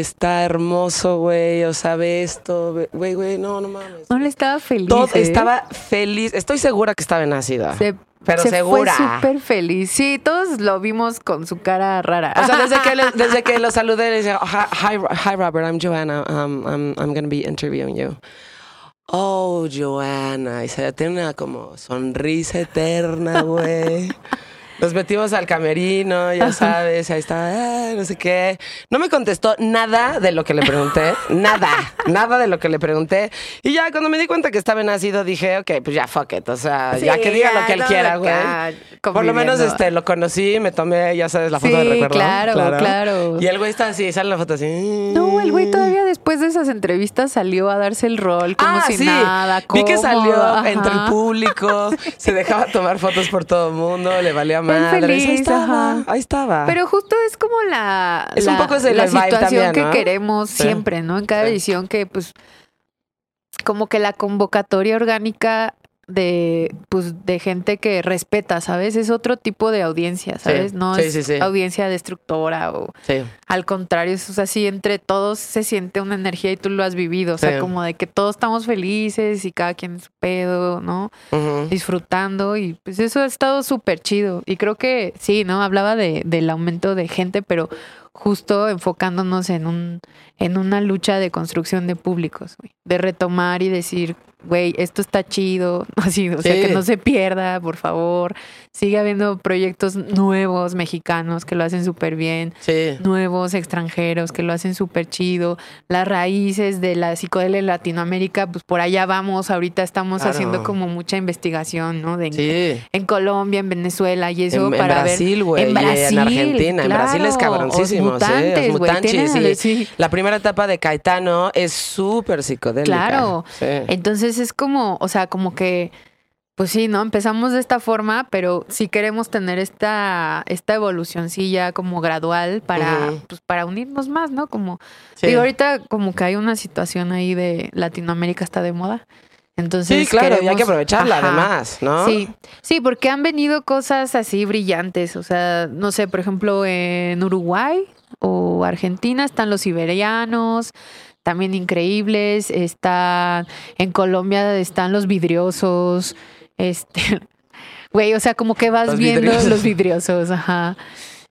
está hermoso, güey, o sea, ve esto, güey, güey, no, no mames. no le estaba feliz. Todo, ¿eh? estaba feliz, estoy segura que estaba en ácido. Se, pero se segura. fue súper feliz. Sí, todos lo vimos con su cara rara. O sea, desde que, [LAUGHS] le- desde que lo saludé, le decía, "Oh, hi, hi, hi, Robert, I'm Joanna. Um, I'm, I'm going to be interviewing you. Oh, Joanna. Y se tiene una como sonrisa eterna, güey. [LAUGHS] Nos metimos al camerino, ya sabes, ahí estaba, "Ah, no sé qué. No me contestó nada de lo que le pregunté, [LAUGHS] nada, nada de lo que le pregunté. Y ya cuando me di cuenta que estaba en ácido, dije, ok, pues ya fuck it, o sea, ya que diga ya, lo que él no, quiera, güey. Por lo menos este, lo conocí, me tomé, ya sabes, la foto de recuerdo. claro, claro. Y el güey está así, sale la foto así. No, el güey todavía después de esas entrevistas salió a darse el rol como ah, si sí. nada. Vi que salió ajá. entre el público, se dejaba tomar fotos por todo el mundo, le valía madre. feliz, ahí estaba, ajá. ahí estaba. Pero justo es como la, Es un poco la situación también, que ¿no? queremos Sí. siempre, ¿no? En cada Sí. edición que pues como que la convocatoria orgánica de pues de gente que respeta, ¿sabes? Es otro tipo de audiencia, ¿sabes? No Sí, es sí, audiencia destructora o sí. al contrario, es o sea, así entre todos se siente una energía y tú lo has vivido, o sea, como de que todos estamos felices y cada quien en su pedo, ¿no? Disfrutando y pues eso ha estado súper chido. Y creo que sí, ¿no? Hablaba de, del aumento de gente, pero justo enfocándonos en un en una lucha de construcción de públicos, güey. de retomar y decir, güey, esto está chido, [LAUGHS] así, o sea, que no se pierda, por favor. Sigue habiendo proyectos nuevos mexicanos que lo hacen súper bien Sí. nuevos extranjeros que lo hacen súper chido. Las raíces de la psicodelia en Latinoamérica, pues por allá vamos. Ahorita estamos Claro. haciendo como mucha investigación, ¿no? De, Sí. En Colombia, en Venezuela y eso en, en para Brasil, ver. güey. En y Brasil, En Argentina. en Brasil es cabroncísimo. Os mutantes, sí. Os güey, mutanchis, tienen- sí. sí. La primera etapa de Caetano es súper psicodélica. Claro. Sí. Entonces es como, o sea, como que, pues sí, ¿no? Empezamos de esta forma, pero sí queremos tener esta, esta evolucioncilla como gradual para, pues, para unirnos más, ¿no? Como, Sí. digo, ahorita como que hay una situación ahí de Latinoamérica está de moda. Entonces, Sí, claro, y hay que aprovecharla Ajá. además, ¿no? Sí, sí, porque han venido cosas así brillantes. O sea, no sé, por ejemplo, en Uruguay o Argentina están los iberianos, también increíbles. Está en Colombia están los vidriosos. Este, [LAUGHS] güey, o sea, como que vas Los viendo vidriosos. los vidriosos, ajá.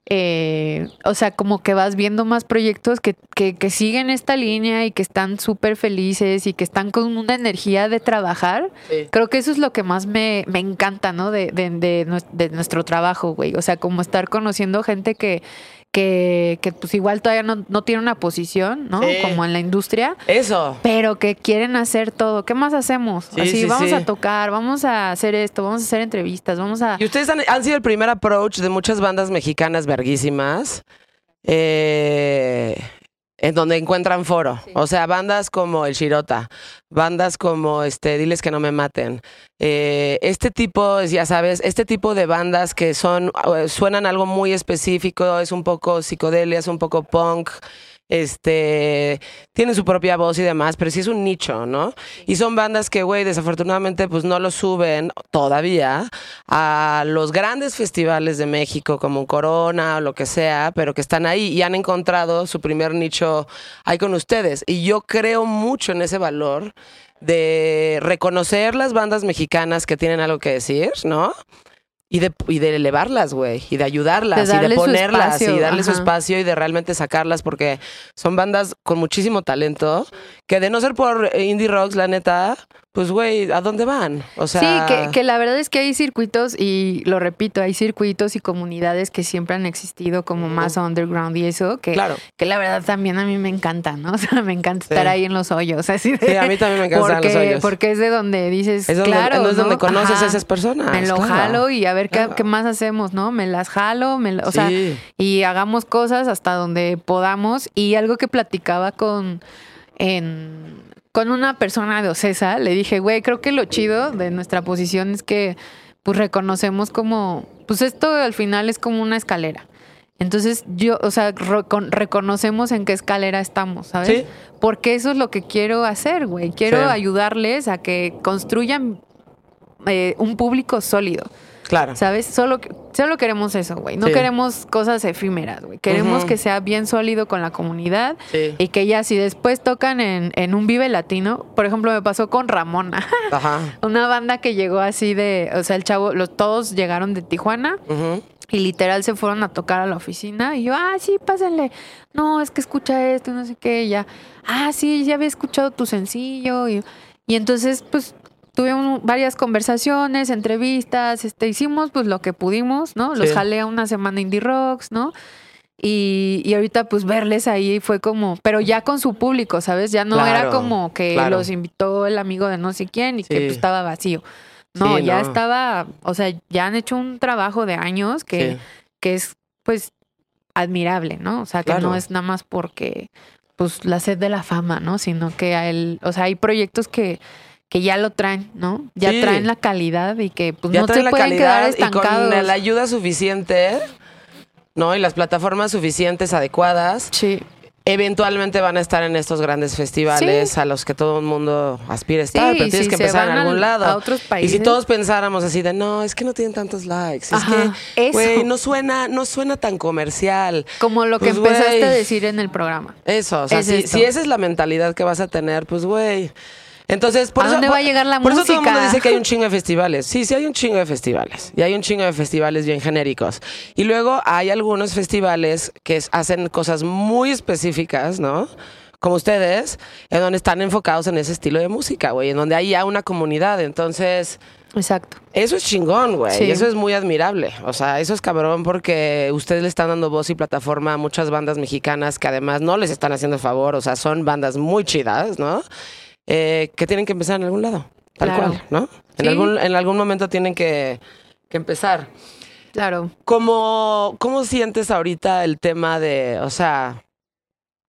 Eh, o sea, como que vas viendo más proyectos que, que, que siguen esta línea y que están súper felices y que están con una energía de trabajar. Sí. Creo que eso es lo que más me, me encanta, ¿no? De, de, de nuestro trabajo, güey. O sea, como estar conociendo gente que, que, que pues igual todavía no, no tiene una posición, ¿no? Sí. Como en la industria. Eso. Pero que quieren hacer todo. ¿Qué más hacemos? Sí, Así, sí, vamos a tocar, vamos a hacer esto, vamos a hacer entrevistas, vamos a... Y ustedes han, han sido el primer approach de muchas bandas mexicanas verguísimas. eh, en donde encuentran foro. O sea, bandas como El Shirota, bandas como este, Diles que no me maten. Eh, este tipo, ya sabes, este tipo de bandas que son, eh, suenan algo muy específico, es un poco psicodelia, es un poco punk. Este, tienen su propia voz y demás, pero sí es un nicho, ¿no? Y son bandas que, güey, desafortunadamente, pues no lo suben todavía a los grandes festivales de México, como Corona o lo que sea, pero que están ahí y han encontrado su primer nicho ahí con ustedes. Y yo creo mucho en ese valor de reconocer las bandas mexicanas que tienen algo que decir, ¿no? Y de, y de elevarlas, güey, y de ayudarlas, De y de ponerlas, y espacio, darle su espacio y de realmente sacarlas, porque son bandas con muchísimo talento, que de no ser por eh, indie rocks, la neta, pues, güey, ¿a dónde van? O sea, Sí, que, que la verdad es que hay circuitos, y lo repito, hay circuitos y comunidades que siempre han existido como más underground y eso, que, claro. que la verdad también a mí me encanta, ¿no? [LAUGHS] O sea, me encanta Sí. estar ahí en los hoyos, así de- Sí, a mí también me encantan porque, los hoyos. Porque es de donde dices, Es donde, claro, es donde ¿no? conoces Ajá. a esas personas. Me lo claro. jalo y a ver qué, Claro. qué más hacemos, ¿no? Me las jalo, me o sea, y hagamos cosas hasta donde podamos. Y algo que platicaba con, en, con una persona de Ocesa, le dije, güey, creo que lo chido de nuestra posición es que pues reconocemos como, pues esto al final es como una escalera. Entonces yo, o sea, recon- reconocemos en qué escalera estamos, ¿sabes? Sí. Porque eso es lo que quiero hacer, güey. Quiero Sí. ayudarles a que construyan eh, un público sólido. Claro. ¿Sabes? Solo, solo queremos eso, güey. No Sí. queremos cosas efímeras, güey. Queremos que sea bien sólido con la comunidad Sí. y que ya si después tocan en, en un Vive Latino, por ejemplo, me pasó con Ramona, [LAUGHS] Ajá. una banda que llegó así de, o sea, el chavo, los, todos llegaron de Tijuana y literal se fueron a tocar a la oficina y yo, ah, sí, pásenle. No, es que escucha esto, y no sé qué, y ya. Ah, sí, ya había escuchado tu sencillo. Y, y entonces, pues, tuvimos varias conversaciones, entrevistas, este, hicimos pues lo que pudimos, ¿no? Los Sí. jalé a una semana Indie Rocks, ¿no? Y, y ahorita pues verles ahí fue como, pero ya con su público, ¿sabes? Ya no era como que claro. los invitó el amigo de no sé quién y que pues estaba vacío. No, Sí, ya no. estaba, o sea, ya han hecho un trabajo de años que, Sí. que es pues admirable, ¿no? O sea, que Claro. no es nada más porque pues la sed de la fama, ¿no? Sino que a él, o sea, hay proyectos que que ya lo traen, ¿no? Ya Sí. traen la calidad y que pues ya no traen se la pueden quedar calidad y estancados. con la ayuda suficiente, ¿no? Y las plataformas suficientes, adecuadas, Sí. eventualmente van a estar en estos grandes festivales Sí. a los que todo el mundo aspira a estar, Sí, pero tienes si que empezar en algún al- lado. a otros Y si países. todos pensáramos así de, no, es que no tienen tantos likes, es Ajá, que, eso. güey, no suena, no suena tan comercial. Como lo que Pues, empezaste a decir en el programa. Eso, o sea, Es si esa es la mentalidad que vas a tener, pues, güey. Entonces, por ¿A eso, dónde por- va a llegar la por eso todo el mundo música? dice que hay un chingo de festivales. Sí, sí hay un chingo de festivales. Y hay un chingo de festivales bien genéricos. Y luego hay algunos festivales que hacen cosas muy específicas, ¿no? Como ustedes, en donde están enfocados en ese estilo de música, güey. En donde hay ya una comunidad. Entonces, Exacto. eso es chingón, güey. Sí. Eso es muy admirable. O sea, eso es cabrón porque ustedes le están dando voz y plataforma a muchas bandas mexicanas que además no les están haciendo favor. O sea, son bandas muy chidas, ¿no? Eh, que tienen que empezar en algún lado. Tal Claro. cual, ¿no? En, Sí. algún, en algún momento tienen que, que empezar. Claro. ¿Cómo, ¿Cómo sientes ahorita el tema de, o sea,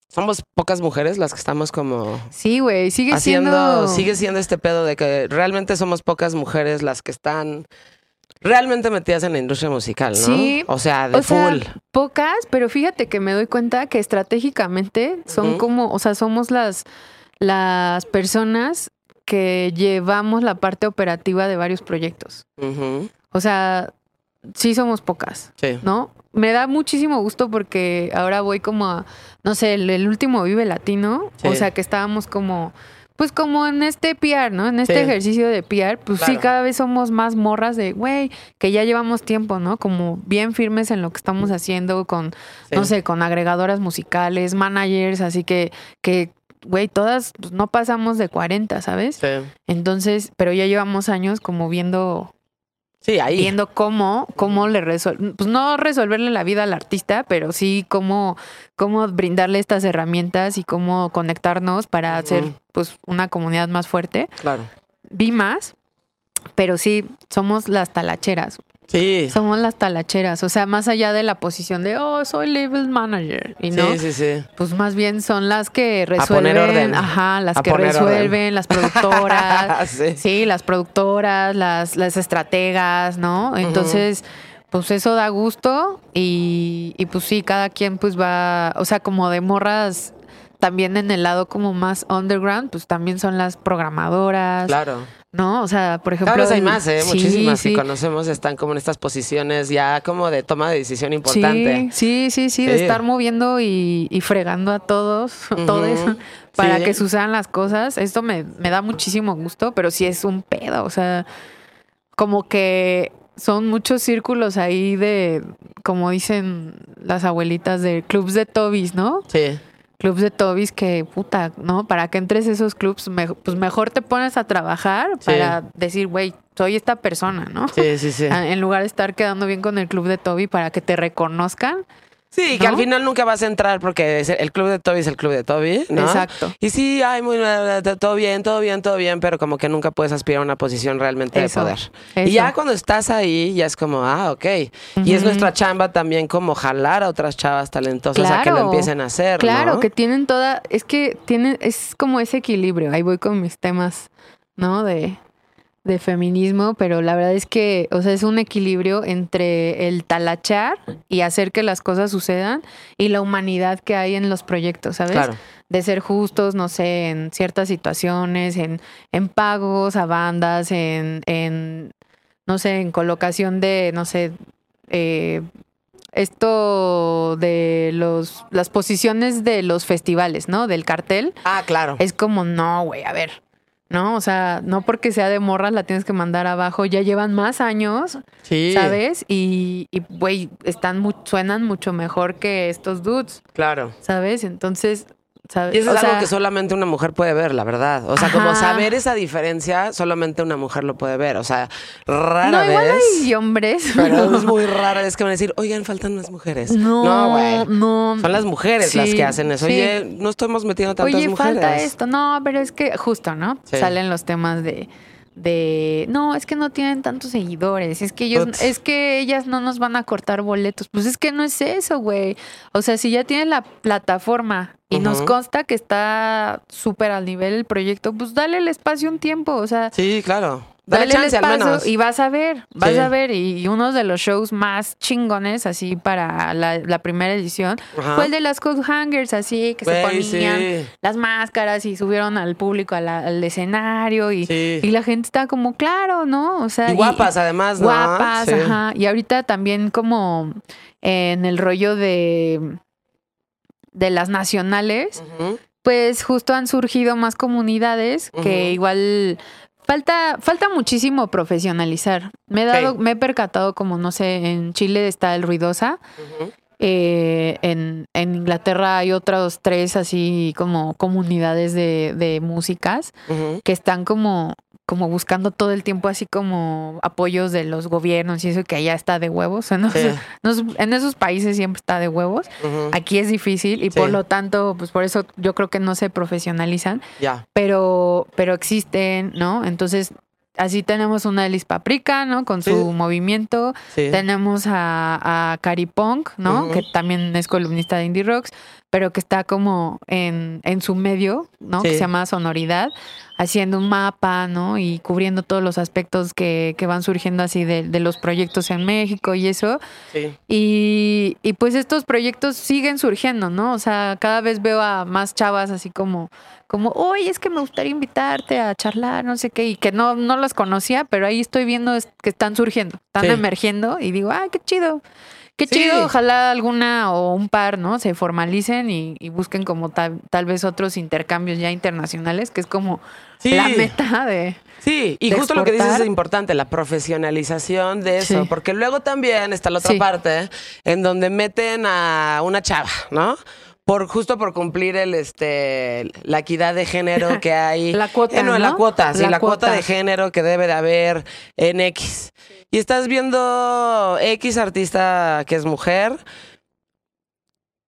somos pocas mujeres las que estamos como Sí, güey, sigue haciendo, siendo sigue siendo este pedo de que realmente somos pocas mujeres las que están realmente metidas en la industria musical, ¿no? Sí. O sea, de O sea, full. pocas, pero fíjate que me doy cuenta que estratégicamente son como, o sea, somos las, las personas que llevamos la parte operativa de varios proyectos. O sea, sí somos pocas, Sí. ¿no? Me da muchísimo gusto porque ahora voy como a, no sé, el, el último Vive Latino, o Sí. sea, que estábamos como... Pues como en este PR, ¿no? En este Sí. ejercicio de PR, pues sí, cada vez somos más morras de, güey, que ya llevamos tiempo, ¿no? Como bien firmes en lo que estamos haciendo con, no sé, con agregadoras musicales, managers, así que, que, güey, todas pues, no pasamos de 40, ¿sabes? Sí. Entonces, pero ya llevamos años como viendo, Sí, ahí. viendo cómo, cómo le resolver, pues no resolverle la vida al artista, pero sí cómo, cómo brindarle estas herramientas y cómo conectarnos para hacer pues una comunidad más fuerte. Claro. Vi más, pero sí, somos las talacheras. Sí. Somos las talacheras. O sea, más allá de la posición de, oh, soy label manager. Y no, Sí, sí, sí. pues más bien son las que poner resuelven. orden. Ajá, las A que poner resuelven, las productoras. [LAUGHS] sí. Sí, las productoras, las, las estrategas, ¿no? Entonces, pues eso da gusto y, y pues sí, cada quien pues va, o sea, como de morras también en el lado como más underground, pues también son las programadoras, Claro. ¿No? O sea, por ejemplo... Vez hay más, ¿eh? sí, Muchísimas sí. que conocemos están como en estas posiciones ya como de toma de decisión importante. Sí, sí, sí, sí, de estar moviendo y, y fregando a todos, [LAUGHS] todos, [LAUGHS] para que sucedan las cosas. Esto me, me da muchísimo gusto, pero sí es un pedo, o sea, como que son muchos círculos ahí de, como dicen las abuelitas, de clubs de Tobis, ¿no? Sí. Clubs de Tobis que, puta, ¿no? Para que entres a esos clubs, me- pues mejor te pones a trabajar Sí. para decir, güey, soy esta persona, ¿no? Sí, sí, sí. [LAUGHS] En lugar de estar quedando bien con el club de Toby para que te reconozcan. Sí, que al final nunca vas a entrar porque el club de Toby es el club de Toby, ¿no? Exacto. Y sí, ay, muy todo bien, todo bien, todo bien, pero como que nunca puedes aspirar a una posición realmente Eso, de poder. eso. Y ya cuando estás ahí, ya es como, ah, ok. Y es nuestra chamba también como jalar a otras chavas talentosas a que lo empiecen a hacer, Claro, ¿no? que tienen toda, es que tienen, es como ese equilibrio. Ahí voy con mis temas, ¿no? De, de feminismo, pero la verdad es que, o sea, es un equilibrio entre el talachar y hacer que las cosas sucedan y la humanidad que hay en los proyectos, ¿sabes? Claro. de ser justos, no sé, en ciertas situaciones, en, en pagos a bandas, en, en, no sé, en colocación de, no sé, eh, esto de los, las posiciones de los festivales, ¿no? Del cartel. Ah, claro. Es como, no, güey, a ver, ¿no? O sea, no porque sea de morras la tienes que mandar abajo, ya llevan más años, Sí. ¿sabes? Y, y, güey, están mu- suenan mucho mejor que estos dudes, Claro. ¿sabes? Entonces, ¿sabes? Y eso O es algo sea, que solamente una mujer puede ver, la verdad. O sea, como Ajá. saber esa diferencia, solamente una mujer lo puede ver. O sea, rara no, igual vez. hay hombres. [LAUGHS] Pero es muy rara vez que van a decir, oigan, faltan más mujeres. No, güey. no. Son las mujeres las Sí, que hacen eso. sí. Oye, no estamos metiendo tantas Oye, mujeres. falta esto. No, pero es que justo, ¿no? Sí. Salen los temas de de no, es que no tienen tantos seguidores, es que ellos es que ellas no nos van a cortar boletos. Pues es que no es eso, güey. O sea, si ya tienen la plataforma y nos consta que está súper al nivel el proyecto, pues dale el espacio un tiempo, o sea, Sí, claro. Dale, Dale el al espacio menos. y vas a ver, vas Sí. a ver. Y, uno de los shows más chingones, así para la, la primera edición, Ajá. fue el de las Cold Hangers, así que se ponían sí. las máscaras y subieron al público la- al escenario y, Sí. y la gente está como, claro, ¿no? O sea, Y guapas, además, ¿no? Guapas, ajá. Y ahorita también como en el rollo de de las nacionales, pues justo han surgido más comunidades que igual falta falta muchísimo profesionalizar. Me he dado Sí. me he percatado como no sé, en Chile está el Ruidosa, eh, en, en Inglaterra hay otros tres así como comunidades de, de músicas que están como como buscando todo el tiempo así como apoyos de los gobiernos y eso que allá está de huevos. [LAUGHS] En esos, Sí. en esos- países siempre está de huevos. Aquí es difícil y Sí. por lo tanto, pues por eso yo creo que no se profesionalizan, Ya. pero, pero existen, ¿no? Entonces, así tenemos una Elis Paprika, ¿no? Con su Sí. movimiento. Sí. Tenemos a, a Cari Punk, ¿no? Que también es columnista de Indie Rocks, pero que está como en, en su medio, ¿no? Que se llama Sonoridad, haciendo un mapa, ¿no? Y cubriendo todos los aspectos que, que van surgiendo así de, de los proyectos en México y eso. Sí. Y, y pues estos proyectos siguen surgiendo, ¿no? O sea, cada vez veo a más chavas así como, como, oye, es que me gustaría invitarte a charlar, no sé qué, y que no, no las conocía, pero ahí estoy viendo que están surgiendo, están Sí. emergiendo y digo, ay, qué chido. Qué Sí. chido, ojalá alguna o un par, ¿no? Se formalicen y, y busquen como tal, tal vez otros intercambios ya internacionales, que es como Sí. la meta de... Sí, y de justo lo que dices es importante, la profesionalización de eso, Sí. porque luego también está la otra parte en donde meten a una chava, ¿no? Por justo por cumplir el este la equidad de género que [LAUGHS] hay. La cuota, Eh, no, la cuota, sí, La la, cuota. cuota. de género que debe de haber en X. Y estás viendo X artista que es mujer.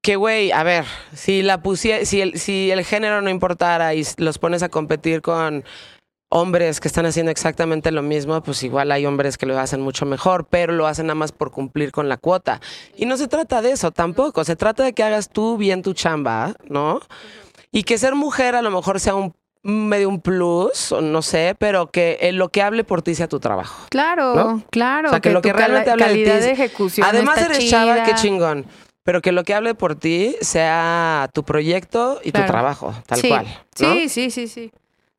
Que güey, a ver, si la pusie- si el, si el género no importara y los pones a competir con hombres que están haciendo exactamente lo mismo, pues igual hay hombres que lo hacen mucho mejor, pero lo hacen nada más por cumplir con la cuota. Y no se trata de eso tampoco, se trata de que hagas tú bien tu chamba, ¿no? Y que ser mujer a lo mejor sea un medio un plus, o no sé, pero que eh, lo que hable por ti sea tu trabajo. Claro, ¿No? claro. O sea, que, lo que realmente hable de ti. calidad es- de ejecución. Además eres chava, qué chingón. Pero que lo que hable por ti sea tu proyecto y Claro. tu trabajo, tal sí. cual. ¿no? Sí, sí, sí, sí.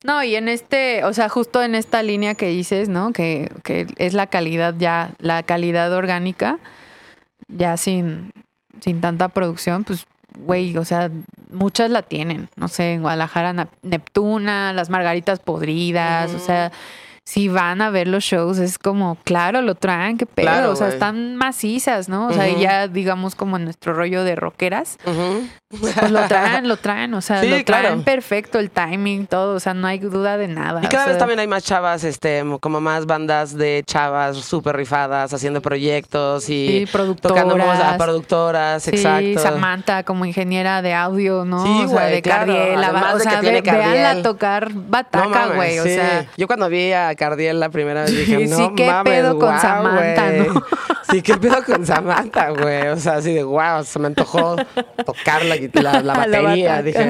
No, y en este, o sea, justo en esta línea que dices, ¿no? Que, que es la calidad ya, la calidad orgánica, ya sin, sin tanta producción, pues, güey, o sea, muchas la tienen. No sé, en Guadalajara, Na- Neptuna, las margaritas podridas, o sea, si van a ver los shows, es como, claro, lo traen, qué pedo. Claro, o sea, están macizas, ¿no? O sea, y Ujú. ya, digamos, como en nuestro rollo de rockeras, Ujú. Pues lo [LAUGHS] traen, lo traen, o sea, Sí, lo traen claro. perfecto, el timing, todo, o sea, no hay duda de nada. Y cada vez sea, también hay más chavas, este, como más bandas de chavas súper rifadas, haciendo proyectos y Sí, tocando música, productoras. productoras, Sí, exacto. Samantha como ingeniera de audio, ¿no? Sí, o sea, de claro, Cardiel, la- o de que sea, tiene ve- Cardiel. tocar No bataca, güey, o sí. sea, Yo cuando vi a Cardiel la primera vez dije, [LAUGHS] Sí, no qué mames, pedo con Samantha, güey". ¿no? Sí, qué pedo con Samantha, güey. O sea, así de wow, se me antojó [LAUGHS] tocar [LAUGHS] la, batería. dije,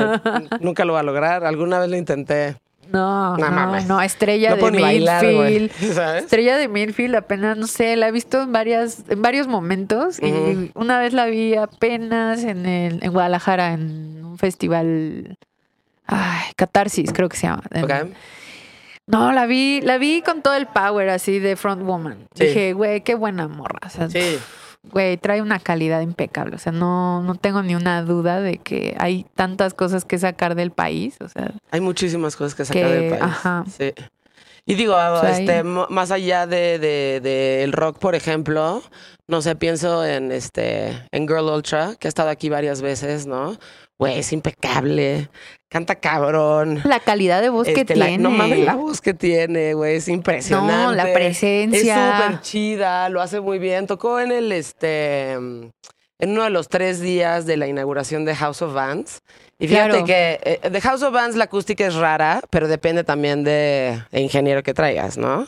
nunca lo voy a lograr. Alguna vez lo intenté. no, No no, mames. no, estrella No de. [LAUGHS] ¿Sabes? Estrella de Midfield apenas, no sé, la he visto en varias, en varios momentos y una vez la vi apenas en el, en Guadalajara en un festival, ay, Catarsis creo que se llama. No, la vi, la vi con todo el power así de front woman. Sí. Dije, güey, qué buena morra. O sea, Sí. Güey, trae una calidad impecable. O sea, no, no tengo ni una duda de que hay tantas cosas que sacar del país. O sea, Hay muchísimas cosas que sacar Que, del país. ajá. Sí. Y digo, sea, este, hay- más allá de, de, de el rock, por ejemplo, no sé, pienso en este, en Girl Ultra, que ha estado aquí varias veces, ¿no? Güey, es impecable, canta cabrón. la calidad de voz que Este, la- tiene. no mames la voz que tiene, güey, es impresionante. No, la presencia. Es súper chida, lo hace muy bien. Tocó en el, este, en uno de los tres días de la inauguración de House of Bands. Y fíjate Claro. que eh, de House of Bands la acústica es rara, pero depende también de, de ingeniero que traigas, ¿no?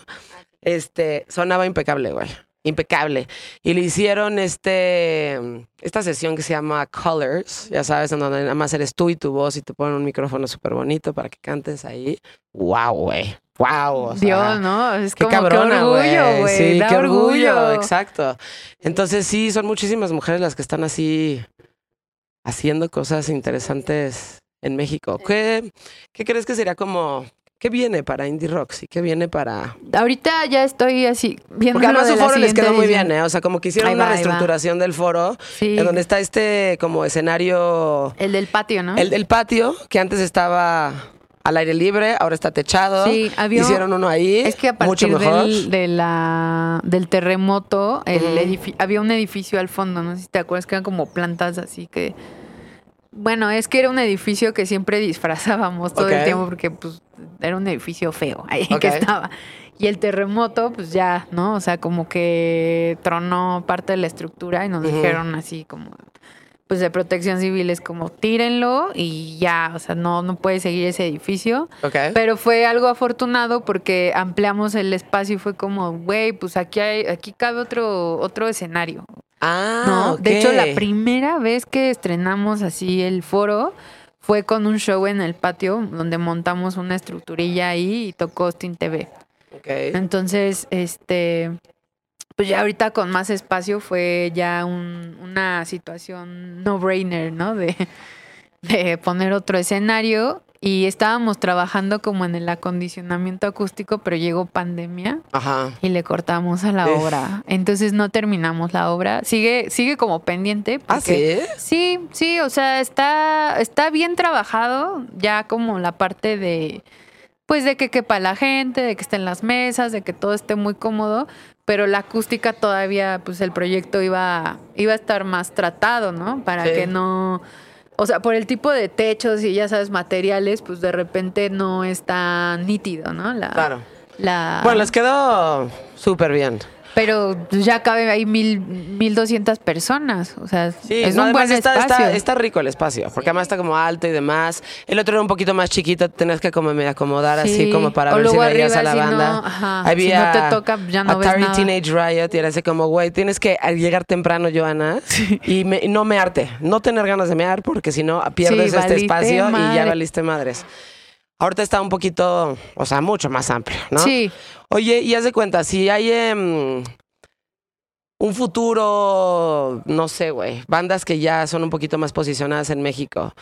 Este, sonaba impecable, güey. Impecable. Y le hicieron este esta sesión que se llama Colors, ya sabes, en donde nada más eres tú y tu voz y te ponen un micrófono súper bonito para que cantes ahí. ¡Wow, güey! ¡Wow! o sea, Dios, ¿no? Es Qué como cabrona, qué orgullo, güey. Sí, da qué orgullo. orgullo. Exacto. Entonces sí, son muchísimas mujeres las que están así haciendo cosas interesantes en México. ¿Qué, qué crees que sería como qué viene para Indie Rocks y qué viene para Ahorita ya estoy así viendo porque además su foro les quedó muy bien, ¿eh? O sea, como que hicieron una reestructuración del foro Sí. en donde está este como escenario El del patio, ¿no? el del patio que antes estaba al aire libre, ahora está techado. Sí, había- Hicieron uno ahí. Es que a mucho partir mejor. del, de la, del terremoto, el edifi- había un edificio al fondo, no sé si te acuerdas que eran como plantas así que... Bueno, es que era un edificio que siempre disfrazábamos todo el tiempo porque pues era un edificio feo ahí Ok. que estaba. Y el terremoto, pues ya, ¿no? O sea, como que tronó parte de la estructura y nos dijeron así como, pues de protección civil es como tírenlo y ya, o sea, no, no puede seguir ese edificio. Pero fue algo afortunado porque ampliamos el espacio y fue como, güey, pues aquí hay, aquí cabe otro, otro escenario. Ah, ¿no? De hecho, la primera vez que estrenamos así el foro fue con un show en el patio donde montamos una estructurilla ahí y tocó Austin TV. Entonces, este, pues ya ahorita con más espacio fue ya un- una situación no-brainer, ¿no? De, [LAUGHS] de poner otro escenario y estábamos trabajando como en el acondicionamiento acústico, pero llegó pandemia Ajá. y le cortamos a la Uf. obra. Entonces no terminamos la obra. Sigue, sigue como pendiente. Ah, porque- sí. Sí, sí, o sea, está, está bien trabajado, ya como la parte de, pues de que quepa la gente, de que estén las mesas, de que todo esté muy cómodo, pero la acústica todavía, pues el proyecto iba, iba a estar más tratado, ¿no? Para Sí. que no, o sea, por el tipo de techos y ya sabes, materiales, pues de repente no es tan nítido, ¿no? La, Claro. la, Bueno, les quedó súper bien. Pero ya cabe ahí mil, mil doscientas personas, o sea, Sí, es no, un buen está, espacio. está, está rico el espacio, porque además está como alto y demás. El otro era un poquito más chiquito, tenías que como medio acomodar así Sí. como para O ver si luego veías a la si banda. no, ajá, Había si no te toca, ya no ves Atari nada. Teenage Riot y era así como, güey, tienes que llegar temprano, Joana, y, me- y no mearte, no tener ganas de mear, porque si no pierdes este valiste espacio y ya valiste madres. Ahorita está un poquito, o sea, mucho más amplio, ¿no? Sí. Oye, y haz de cuenta, si hay em, un futuro, no sé, güey, bandas que ya son un poquito más posicionadas en México,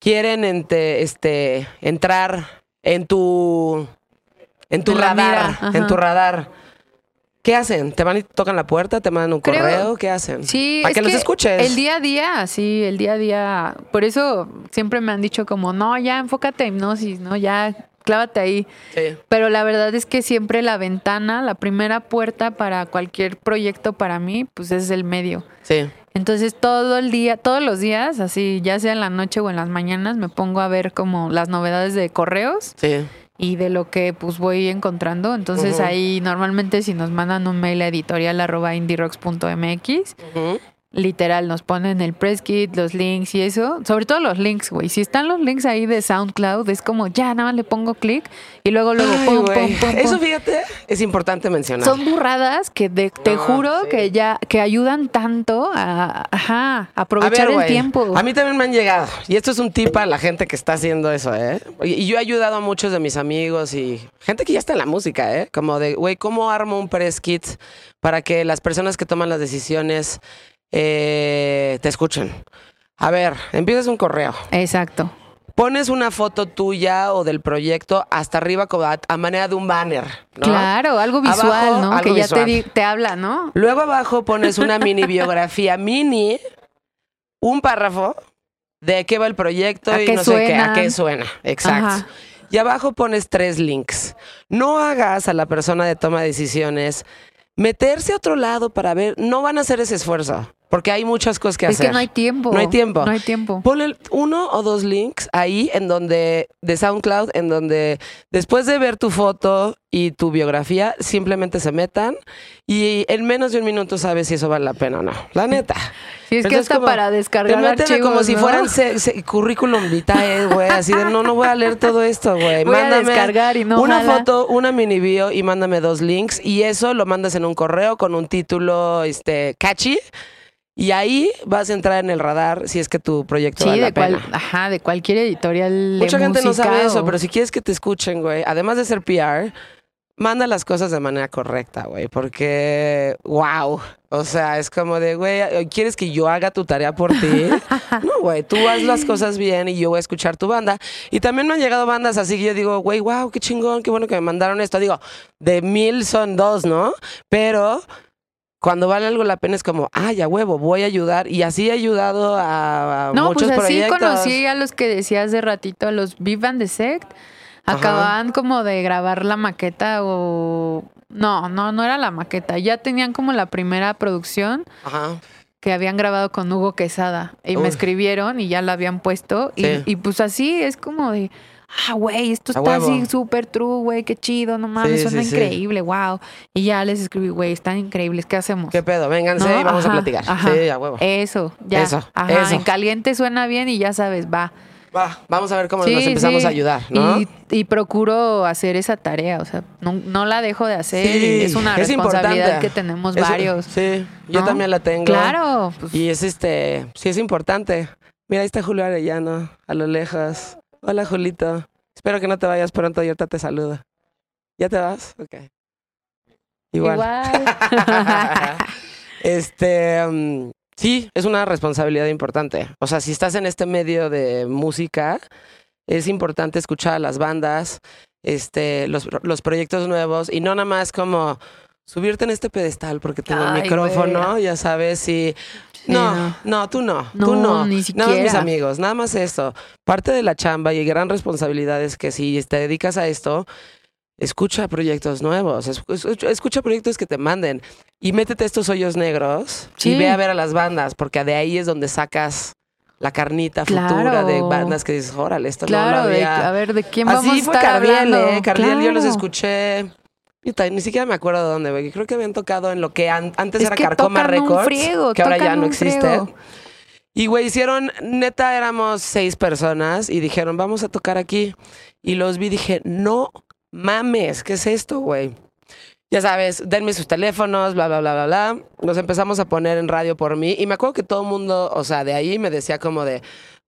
quieren ente- este, entrar en tu, en tu radar, en tu radar. ¿Qué hacen? ¿Te van y tocan la puerta? ¿Te mandan un Creo- correo? ¿Qué hacen? Sí, Para es que los escuches. El día a día, sí, el día a día. Por eso siempre me han dicho como, no, ya enfócate en hipnosis, ¿no? Ya clávate ahí. Sí. Pero la verdad es que siempre la ventana, la primera puerta para cualquier proyecto para mí, pues es el medio. Sí. Entonces todo el día, todos los días, así ya sea en la noche o en las mañanas, me pongo a ver como las novedades de correos Sí. Y de lo que pues voy encontrando. Entonces ahí normalmente si nos mandan un mail a editorial arroba indierocks.mx. literal nos ponen el press kit, los links y eso. Sobre todo los links, güey. Si están los links ahí de SoundCloud, es como ya nada más le pongo clic y luego luego Ay, pum, güey. pum, pum, Eso fíjate, es importante mencionar. Son burradas que de- te No, juro sí. que ya que ayudan tanto a, ajá, a A aprovechar ver, el tiempo. A mí también me han llegado. Y esto es un tip a la gente que está haciendo eso, ¿eh? Y yo he ayudado a muchos de mis amigos y gente que ya está en la música, ¿eh? Como de, güey, ¿cómo armo un press kit para que las personas que toman las decisiones eh, te escuchen? A ver, empiezas un correo. Exacto. Pones una foto tuya o del proyecto hasta arriba a, manera de un banner, ¿no? Claro, algo visual, Abajo, ¿no? algo que ya te, visual. te habla, ¿no? Luego abajo pones una mini biografía mini, un párrafo de qué va el proyecto ¿A y no sé qué, a qué suena. Exacto. Ajá. Y abajo pones tres links. No hagas a la persona de toma de decisiones meterse a otro lado para ver, no van a hacer ese esfuerzo, porque hay muchas cosas que Es hacer. que no hay tiempo. No hay tiempo. No hay tiempo. Ponle uno o dos links ahí en donde, de SoundCloud, en donde después de ver tu foto y tu biografía, simplemente se metan y en menos de un minuto sabes si eso vale la pena o no. La neta. Sí, es que hasta como- para Te descargar meten a archivos, como si ¿no? fueran se- se- currículum vitae, güey. Así de, no, no voy a leer todo esto, güey. Voy a Mándame descargar y no una jala. foto, una mini bio y mándame dos links. Y eso lo mandas en un correo con un título este, catchy. Y ahí vas a entrar en el radar si es que tu proyecto Sí, vale la de cual, pena. ajá, de cualquier editorial. de Mucha gente no sabe eso, o- pero si quieres que te escuchen, güey, además de ser PR, manda las cosas de manera correcta, güey, porque, wow, o sea, es como de, güey, ¿quieres que yo haga tu tarea por ti? [LAUGHS] no, güey, tú haz las cosas bien y yo voy a escuchar tu banda. Y también me han llegado bandas así que yo digo, güey, wow, qué chingón, qué bueno que me mandaron esto. Digo, de mil son dos, ¿no? Pero cuando vale algo la pena es como, ay, a huevo, voy a ayudar. Y así he ayudado a, a No, muchos pues así proyectos. conocí a los que decías de ratito, a los Vivan de Sect. Ajá. Acababan como de grabar la maqueta o... No, no, no era la maqueta. Ya tenían como la primera producción Ajá. que habían grabado con Hugo Quesada. Y me escribieron y ya la habían puesto. Y, y pues así es como de... Ah, güey, esto está así súper true, güey, qué chido, no mames, Sí, suena sí, sí. increíble, wow. Y ya les escribí, güey, están increíbles, ¿qué hacemos? ¿Qué pedo? Vénganse ¿No? y vamos a platicar. ajá. Sí, a huevo. Eso, ya. Eso, Ajá, eso. en caliente suena bien y ya sabes, va. Va, vamos a ver cómo nos empezamos a ayudar, ¿no? Y, y procuro hacer esa tarea, o sea, no, no la dejo de hacer. Es una es responsabilidad importante. que tenemos Eso- varios. Sí, yo también la tengo. Claro, pues, Y es este, sí es importante. Mira, ahí está Julio Arellano, a lo lejos. Hola, Julito. Espero que no te vayas pronto y ahorita te saludo. ¿Ya te vas? Ok. Igual. igual. [LAUGHS] este, mm, sí, es una responsabilidad importante. O sea, si estás en este medio de música, es importante escuchar a las bandas, este, los, los proyectos nuevos y no nada más como subirte en este pedestal porque tengo el Ay, micrófono, ya sabes, y no, no. no, tú no, No, tú no. ni Nada más mis siquiera. amigos, nada más esto. Parte de la chamba y gran responsabilidad es que si te dedicas a esto, escucha proyectos nuevos, es- es- escucha proyectos que te manden y métete estos hoyos negros y Sí. ve a ver a las bandas, porque de ahí es donde sacas la carnita futura de bandas que dices, órale, esto claro, no lo de- había... a ver, ¿de quién vamos Así a fue estar Cardiel, hablando? ¿eh? Cardiel yo los escuché... puta, Ni siquiera me acuerdo de dónde, güey. Creo que habían tocado en lo que an- antes Es era que Carcoma Records, friego, que ahora ya no existe. friego. Y, güey, hicieron, neta, éramos seis personas y dijeron, vamos a tocar aquí. Y los vi, dije, no mames, ¿qué es esto, güey? Ya sabes, denme sus teléfonos, bla, bla, bla, bla, bla. Nos empezamos a poner en radio por mí. Y me acuerdo que todo el mundo, o sea, de ahí me decía como de,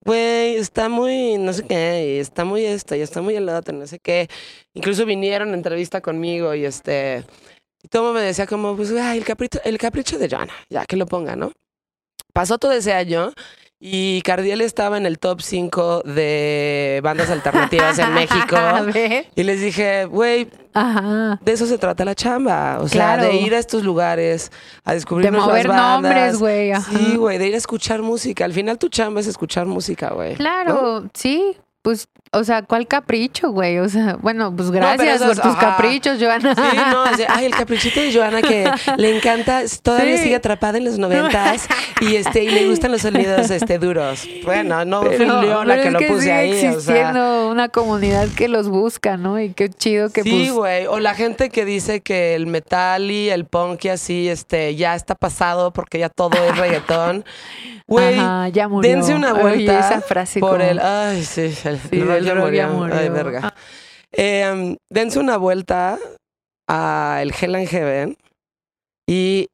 güey, está muy, no sé qué, y está muy esto, y está muy el otro, no sé qué. Incluso vinieron a entrevista conmigo y este, y todo me decía como, pues, ay, el capricho, el capricho de Joana, ya que lo ponga, ¿no? Pasó todo ese año y Cardiel estaba en el top 5 de bandas alternativas en [LAUGHS] México. Y les dije, güey, de eso se trata la chamba. O sea, Claro. de ir a estos lugares, a descubrir De nuevas mover bandas. nombres, güey. Sí, güey, de ir a escuchar música. Al final tu chamba es escuchar música, güey. Claro, sí. Pues, o sea, ¿cuál capricho, güey? O sea, bueno, pues gracias eso por es- tus ajá. caprichos, Joana. Sí, no, así, ay, el caprichito de Joana que le encanta, todavía Sí. sigue atrapada en los noventas y este, y le gustan los sonidos este duros. Bueno, no fui yo la que es lo que puse sigue ahí. O sea. existiendo una comunidad que los busca, ¿no? Y qué chido que Sí, pues güey. O la gente que dice que el metal y el punk y así, este, ya está pasado porque ya todo es reggaetón. [LAUGHS] Güey, Ajá, ya murió. dense una Oye, vuelta esa frase por como- el. Ay, sí, el, Sí, el rock ya murió. murió. Ay, verga. Eh, dense una vuelta a el Hell and Heaven y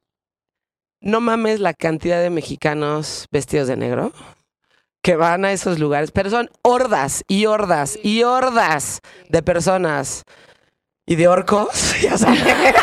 no mames la cantidad de mexicanos vestidos de negro que van a esos lugares, pero son hordas y hordas y hordas de personas y de orcos, [LAUGHS] ya sabes,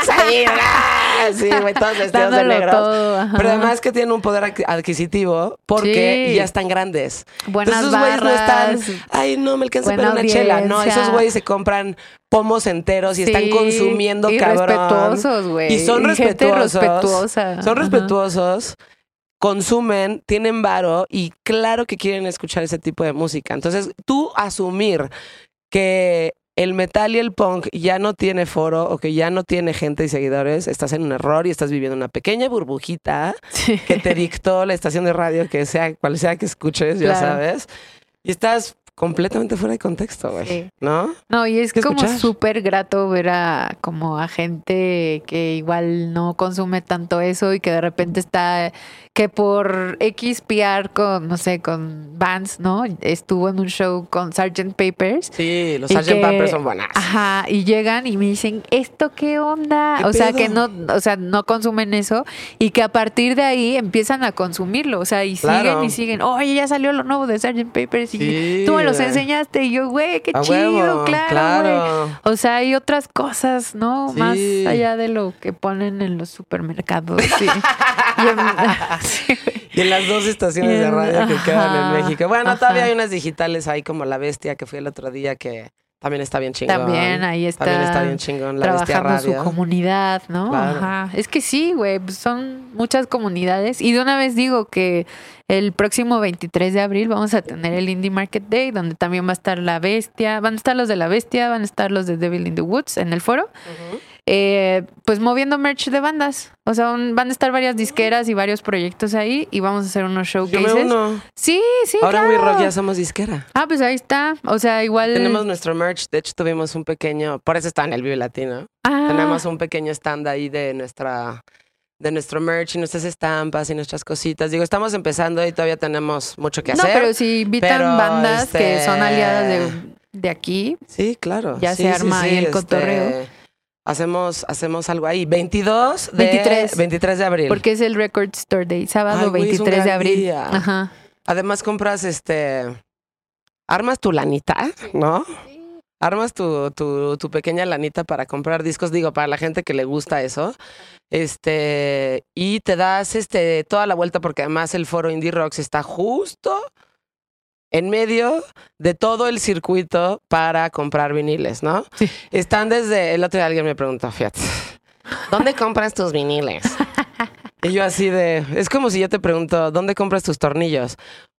ahí, ¡ah! [LAUGHS] [LAUGHS] sí, güey, todos vestidos de dándolo negro. todo. ajá. Pero además que tienen un poder adqu- adquisitivo porque Sí. ya están grandes. buenas Entonces esos güeyes no están, ay, no, me alcanza para una chela. No, esos güeyes se compran pomos enteros y están consumiendo y cabrón. respetuosos, güey. Y son respetuosos. respetuosa. Son Ajá. respetuosos, consumen, tienen varo y claro que quieren escuchar ese tipo de música. Entonces, tú asumir que el metal y el punk ya no tiene foro o que ya no tiene gente y seguidores, estás en un error y estás viviendo una pequeña burbujita Sí. que te dictó la estación de radio que sea cual sea que escuches, ya sabes. Y estás completamente fuera de contexto, güey. Sí. ¿No? No, y es como súper grato ver a como a gente que igual no consume tanto eso y que de repente está que por X PR con, no sé, con Vans, ¿no? Estuvo en un show con Sgt. Papers. Sí, los Sgt. Pepper son buenas. Ajá, y llegan y me dicen, ¿esto qué onda? ¿Qué o sea, pedo? que no, o sea, no consumen eso y que a partir de ahí empiezan a consumirlo, o sea, y Claro. siguen y siguen, oye, ya salió lo nuevo de Sgt. Papers y Sí, tú los enseñaste y yo, güey, qué A chido, huevo, claro, güey. claro. O sea, hay otras cosas, ¿no? Sí. Más allá de lo que ponen en los supermercados. Sí. Y en- [LAUGHS] sí, güey. Y en las dos estaciones de radio que quedan en México. Bueno, ajá. todavía hay unas digitales ahí como La Bestia que fui el otro día que también está bien chingón. También ahí está. También está bien chingón La Bestia trabajando su Radio. comunidad, ¿no? Claro. Ajá. Es que sí, güey, pues son muchas comunidades. Y de una vez digo que el próximo 23 de abril vamos a tener el Indie Market Day, donde también va a estar La Bestia, van a estar los de La Bestia, van a estar los de Devil in the Woods en el foro. Ujú. Eh, pues moviendo merch de bandas. O sea, un- van a estar varias disqueras y varios proyectos ahí y vamos a hacer unos Yo me showcases. uno. Sí, sí, Ahora claro. We Rock ya somos disquera. Ah, pues ahí está. O sea, igual. Tenemos nuestro merch. De hecho, tuvimos un pequeño. Por eso está en el Vive Latino. Ah, Tenemos un pequeño stand ahí de nuestra. De nuestro merch y nuestras estampas y nuestras cositas. Digo, estamos empezando y todavía tenemos mucho que No, hacer. pero si invitan pero, bandas que este, son aliadas de, de aquí, Sí, claro. Ya Sí, se sí, arma sí, ahí el este, cotorreo. Hacemos, hacemos algo ahí. 22 de, 23. 23 de abril. porque es el Record Store Day, sábado Ay, güey, es un 23 de gran abril. día. Ajá. Además compras este... Armas tu lanita, ¿no? Armas tu, tu, tu pequeña lanita para comprar discos, digo, para la gente que le gusta eso. Este, y te das este toda la vuelta porque además el foro Indie Rocks está justo en medio de todo el circuito para comprar viniles, ¿no? Sí. Están desde el otro día alguien me preguntó, fíjate, ¿dónde compras tus viniles? Y yo así de, es como si yo te pregunto, ¿dónde compras tus tornillos?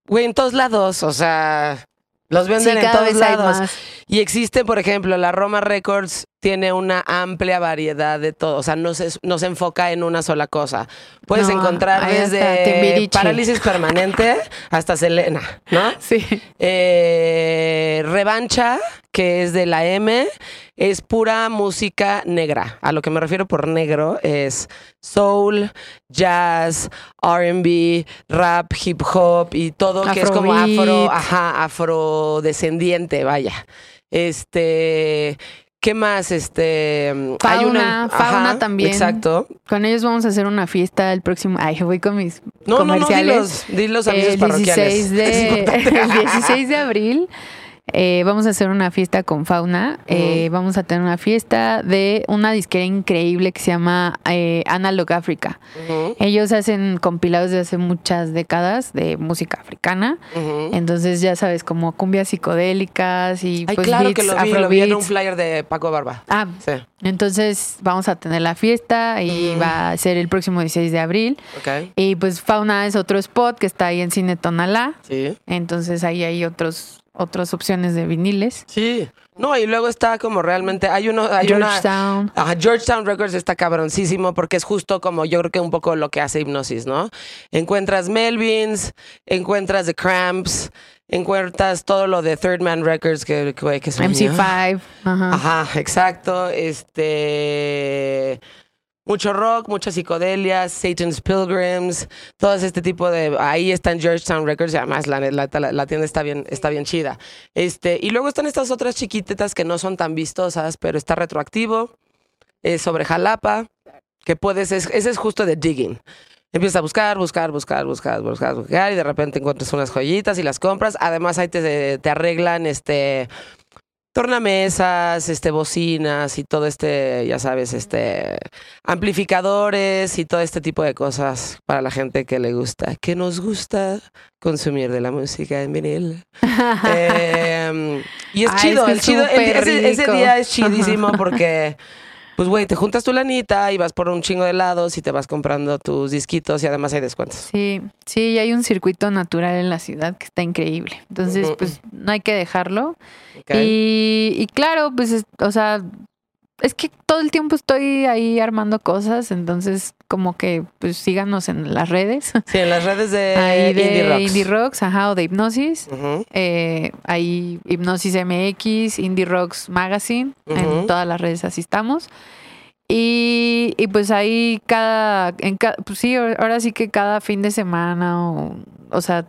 Güey, en todos lados, o sea, los Sí, venden en todos lados. Y existe, por ejemplo, la Roma Records tiene una amplia variedad de todo, o sea, no se, no se enfoca en una sola cosa. Puedes No, encontrar desde parálisis permanente hasta Selena, ¿no? Sí. Eh, Revancha, que es de la M, es pura música negra. A lo que me refiero por negro es soul, jazz, RB, rap, hip hop y todo que es como afro, ajá, afrodescendiente, vaya. Este ¿Qué más? Este. hay Fauna, una- fauna ajá, también. Exacto. Con ellos vamos a hacer una fiesta el próximo. Ay, voy con mis No, no, no, comerciales. dilos, dilos avisos el parroquiales. 16 de, [LAUGHS] el 16 de abril eh, vamos a hacer una fiesta con Fauna. Eh, Vamos a tener una fiesta de una disquera increíble que se llama eh, Analog Africa. Ellos hacen compilados de hace muchas décadas de música africana. Entonces, ya sabes, como cumbias psicodélicas y Ay, pues claro que lo vi, lo vi en un flyer de Paco Barba. Ah, Sí, entonces vamos a tener la fiesta y va a ser el próximo 16 de abril. ok. Y pues Fauna es otro spot que está ahí en Cine Tonalá. Sí. Entonces ahí hay otros otras opciones de viniles. Sí. No, y luego está como realmente. Hay uno. Hay una. Georgetown. Ajá, Georgetown Records está cabroncísimo porque es justo como yo creo que un poco lo que hace Hipnosis, ¿no? Encuentras Melvins, encuentras The Cramps, encuentras todo lo de Third Man Records que, que, que es un- MC5. Ajá. Ajá, exacto. Este. Mucho rock, muchas psicodelias, Satan's Pilgrims, todo este tipo de. Ahí está en Georgetown Records, y además la, la, la- tienda está bien, está bien chida. Este, y luego están estas otras chiquitetas que no son tan vistosas, pero está retroactivo. Es sobre Jalapa, que puedes. es- ese es justo de digging. Empiezas a buscar, buscar, buscar, buscar, buscar, buscar, y de repente encuentras unas joyitas y las compras. Además, ahí te, te arreglan este tornamesas, este, bocinas y todo este, ya sabes, este, amplificadores y todo este tipo de cosas para la gente que le gusta, que nos gusta consumir de la música en vinil. [LAUGHS] Eh, y es Ay, chido, es que el es chido, ese, día es chidísimo porque, pues, güey, te juntas tu lanita y vas por un chingo de helados y te vas comprando tus disquitos y además hay descuentos. Sí, sí, y hay un circuito natural en la ciudad que está increíble. Entonces, pues no hay que dejarlo. Y, y claro, pues, es- o sea, es que todo el tiempo estoy ahí armando cosas, entonces como que pues síganos en las redes. Sí, en las redes de, [LAUGHS] ahí de Indie Rocks. Indie Rocks, ajá, o de Hipnosis. Ujú. Eh, hay Hipnosis MX, Indie Rocks Magazine, en todas las redes así estamos. Y, y pues ahí cada, en ca- pues sí, ahora sí que cada fin de semana, o, o sea,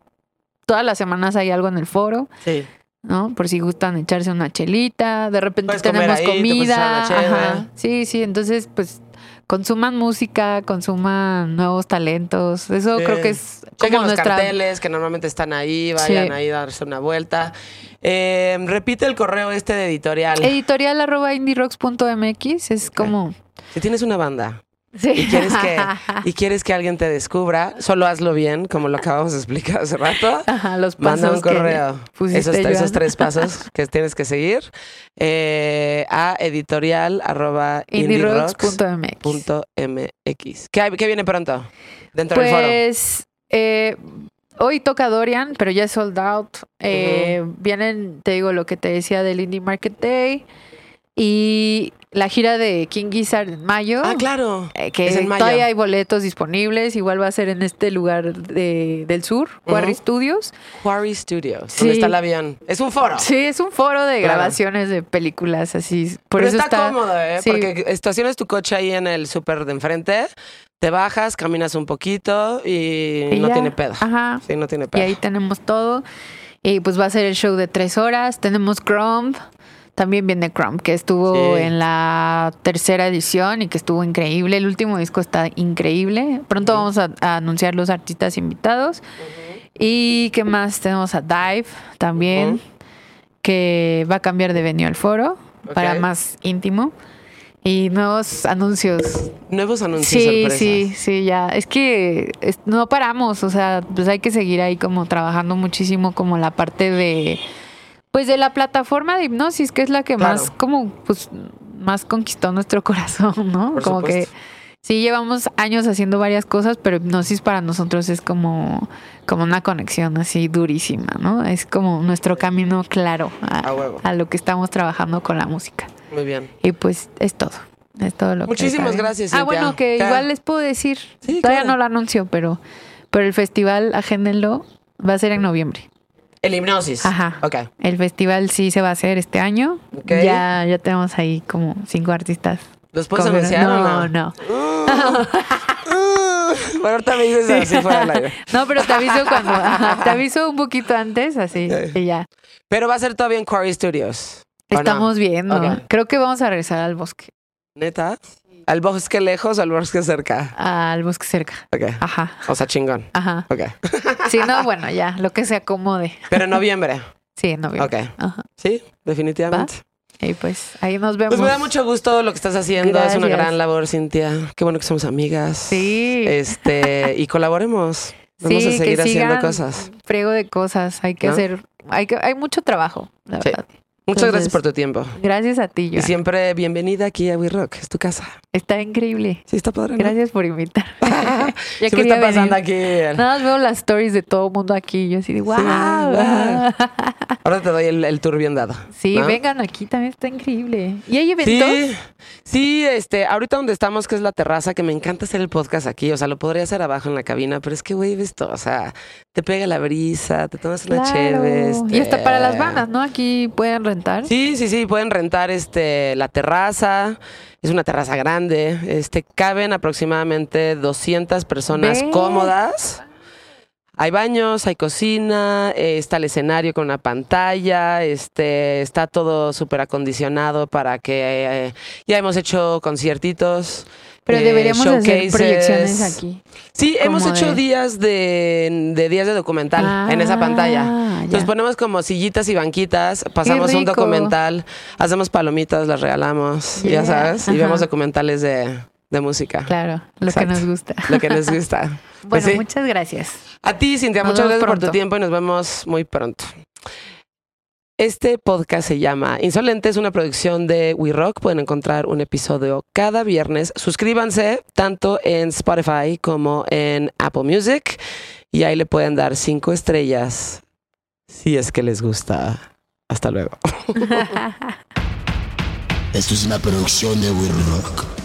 todas las semanas hay algo en el foro, Sí. ¿No? Por si gustan echarse una chelita, de repente Puedes tenemos ahí, comida. ajá. Sí, sí, entonces pues consuman música, consuman nuevos talentos. Eso Sí. creo que es Chequen como los nuestra... carteles que normalmente están ahí, vayan Sí. ahí a darse una vuelta. Eh, repite el correo este de editorial. Editorial arroba indierocks.mx es como... Si tienes una banda Sí. y quieres que [LAUGHS] y quieres que alguien te descubra, solo hazlo bien, como lo acabamos de explicar hace rato. [LAUGHS] Ajá, los pasos Manda un correo. Esos, esos tres [LAUGHS] pasos que tienes que seguir eh, a editorial arroba mx. ¿Qué, qué viene pronto dentro del foro? Pues eh, hoy toca Dorian, pero ya es sold out. Eh, Vienen, te digo, lo que te decía del Indie Market Day y la gira de King Gizzard en mayo. Ah, claro. eh, que es en mayo. todavía hay boletos disponibles. Igual va a ser en este lugar de- del sur, Quarry Ujú. Studios. Quarry Studios, Sí. donde está el avión. Es un foro. Sí, es un foro de Claro. grabaciones de películas así. Por Pero eso está, está, cómodo, ¿eh? sí. Porque estacionas tu coche ahí en el súper de enfrente, te bajas, caminas un poquito y, y no ya. tiene pedo. Ajá. Sí, no tiene Y pedo. ahí tenemos todo. Y pues va a ser el show de tres horas. Tenemos Crumb. También viene Crumb, que estuvo Sí. en la tercera edición y que estuvo increíble. El último disco está increíble. Pronto vamos a, a anunciar los artistas invitados. Y qué más tenemos a Dive también, que va a cambiar de venue al foro para más íntimo. Y nuevos anuncios. Nuevos anuncios Sí, sorpresas. sí, sí, ya. Es que no paramos, o sea, pues hay que seguir ahí como trabajando muchísimo como la parte de, pues de la plataforma de hipnosis, que es la que Claro. más como, pues, más conquistó nuestro [LAUGHS] corazón, ¿no? Por como supuesto. que sí llevamos años haciendo varias cosas, pero hipnosis para nosotros es como, como una conexión así durísima, ¿no? Es como nuestro camino claro a, A huevo. a lo que estamos trabajando con la música. Muy bien. Y pues es todo. Es todo lo que Muchísimas saben. gracias, Ah, Cintia. bueno, que igual les puedo decir. Sí, todavía claro. no lo anuncio, pero, pero el festival, agéndenlo, va a ser en noviembre. El hipnosis. Ajá. Ok. El festival sí se va a hacer este año. Ok. Ya, ya tenemos ahí como cinco artistas. ¿Los puedes anunciar no, o no? no. [LAUGHS] bueno, ahorita me dices así fuera del aire. No, pero te aviso cuando. ajá, te aviso un poquito antes, así. Y ya. Pero va a ser todavía en Quarry Studios. ¿O no? Estamos viendo. Ok. Creo que vamos a regresar al bosque. ¿Neta? ¿Al bosque lejos o al bosque cerca? Al bosque cerca. Ok. Ajá. O sea, chingón. Ajá. Ok. Sí, no, bueno, ya, lo que se acomode. Pero en noviembre. Sí, en noviembre. Ok. Ajá. Sí, definitivamente. Y pues ahí nos vemos. Pues me da mucho gusto lo que estás haciendo. Es una gran labor, Cintia. Qué bueno que somos amigas. Sí. Este, y colaboremos. [LAUGHS] Vamos Sí, a que seguir haciendo sigan cosas. De cosas. Hay que ¿No? hacer. Hay, que, hay mucho trabajo, la Sí. verdad. Muchas Entonces, gracias por tu tiempo. Gracias a ti, Y Joan. siempre bienvenida aquí a We Rock. Es tu casa. Está increíble. Sí, está padre. ¿no? Gracias por invitar. [LAUGHS] ya [LAUGHS] quería está pasando venir. aquí. Nada más veo las stories de todo el mundo aquí. y Yo así de wow. wow. [LAUGHS] Ahora te doy el, el tour bien dado. Sí, ¿no? vengan aquí, también está increíble. ¿Y hay eventos? Sí, sí, este, ahorita donde estamos, que es la terraza, que me encanta hacer el podcast aquí, o sea, lo podría hacer abajo en la cabina, pero es que, güey, ves todo, o sea, te pega la brisa, te tomas una Claro. chévere. Y hasta para las bandas, ¿no? Aquí pueden rentar. Sí, sí, sí, pueden rentar este la terraza. Es una terraza grande. Este caben aproximadamente 200 personas cómodas. Hay baños, hay cocina, eh, está el escenario con una pantalla, este está todo súper acondicionado para que eh, ya hemos hecho conciertitos. Pero eh, deberíamos hacer proyecciones aquí. Sí, hemos hecho de- días de, de días de documental en esa Ah, pantalla. ya. Entonces ponemos como sillitas y banquitas, pasamos un documental, hacemos palomitas, las regalamos, Yeah, ya sabes, y vemos documentales de, de música. Claro, lo Exacto. que nos gusta. Lo que les gusta. [LAUGHS] Bueno, Pues sí. muchas gracias. A ti, Cintia, Nos muchas gracias por tu tiempo y nos vemos muy pronto. Este podcast se llama Insolente, es una producción de We Rock. Pueden encontrar un episodio cada viernes. Suscríbanse tanto en Spotify como en Apple Music y ahí le pueden dar cinco estrellas si es que les gusta. Hasta luego. [LAUGHS] Esto es una producción de We Rock.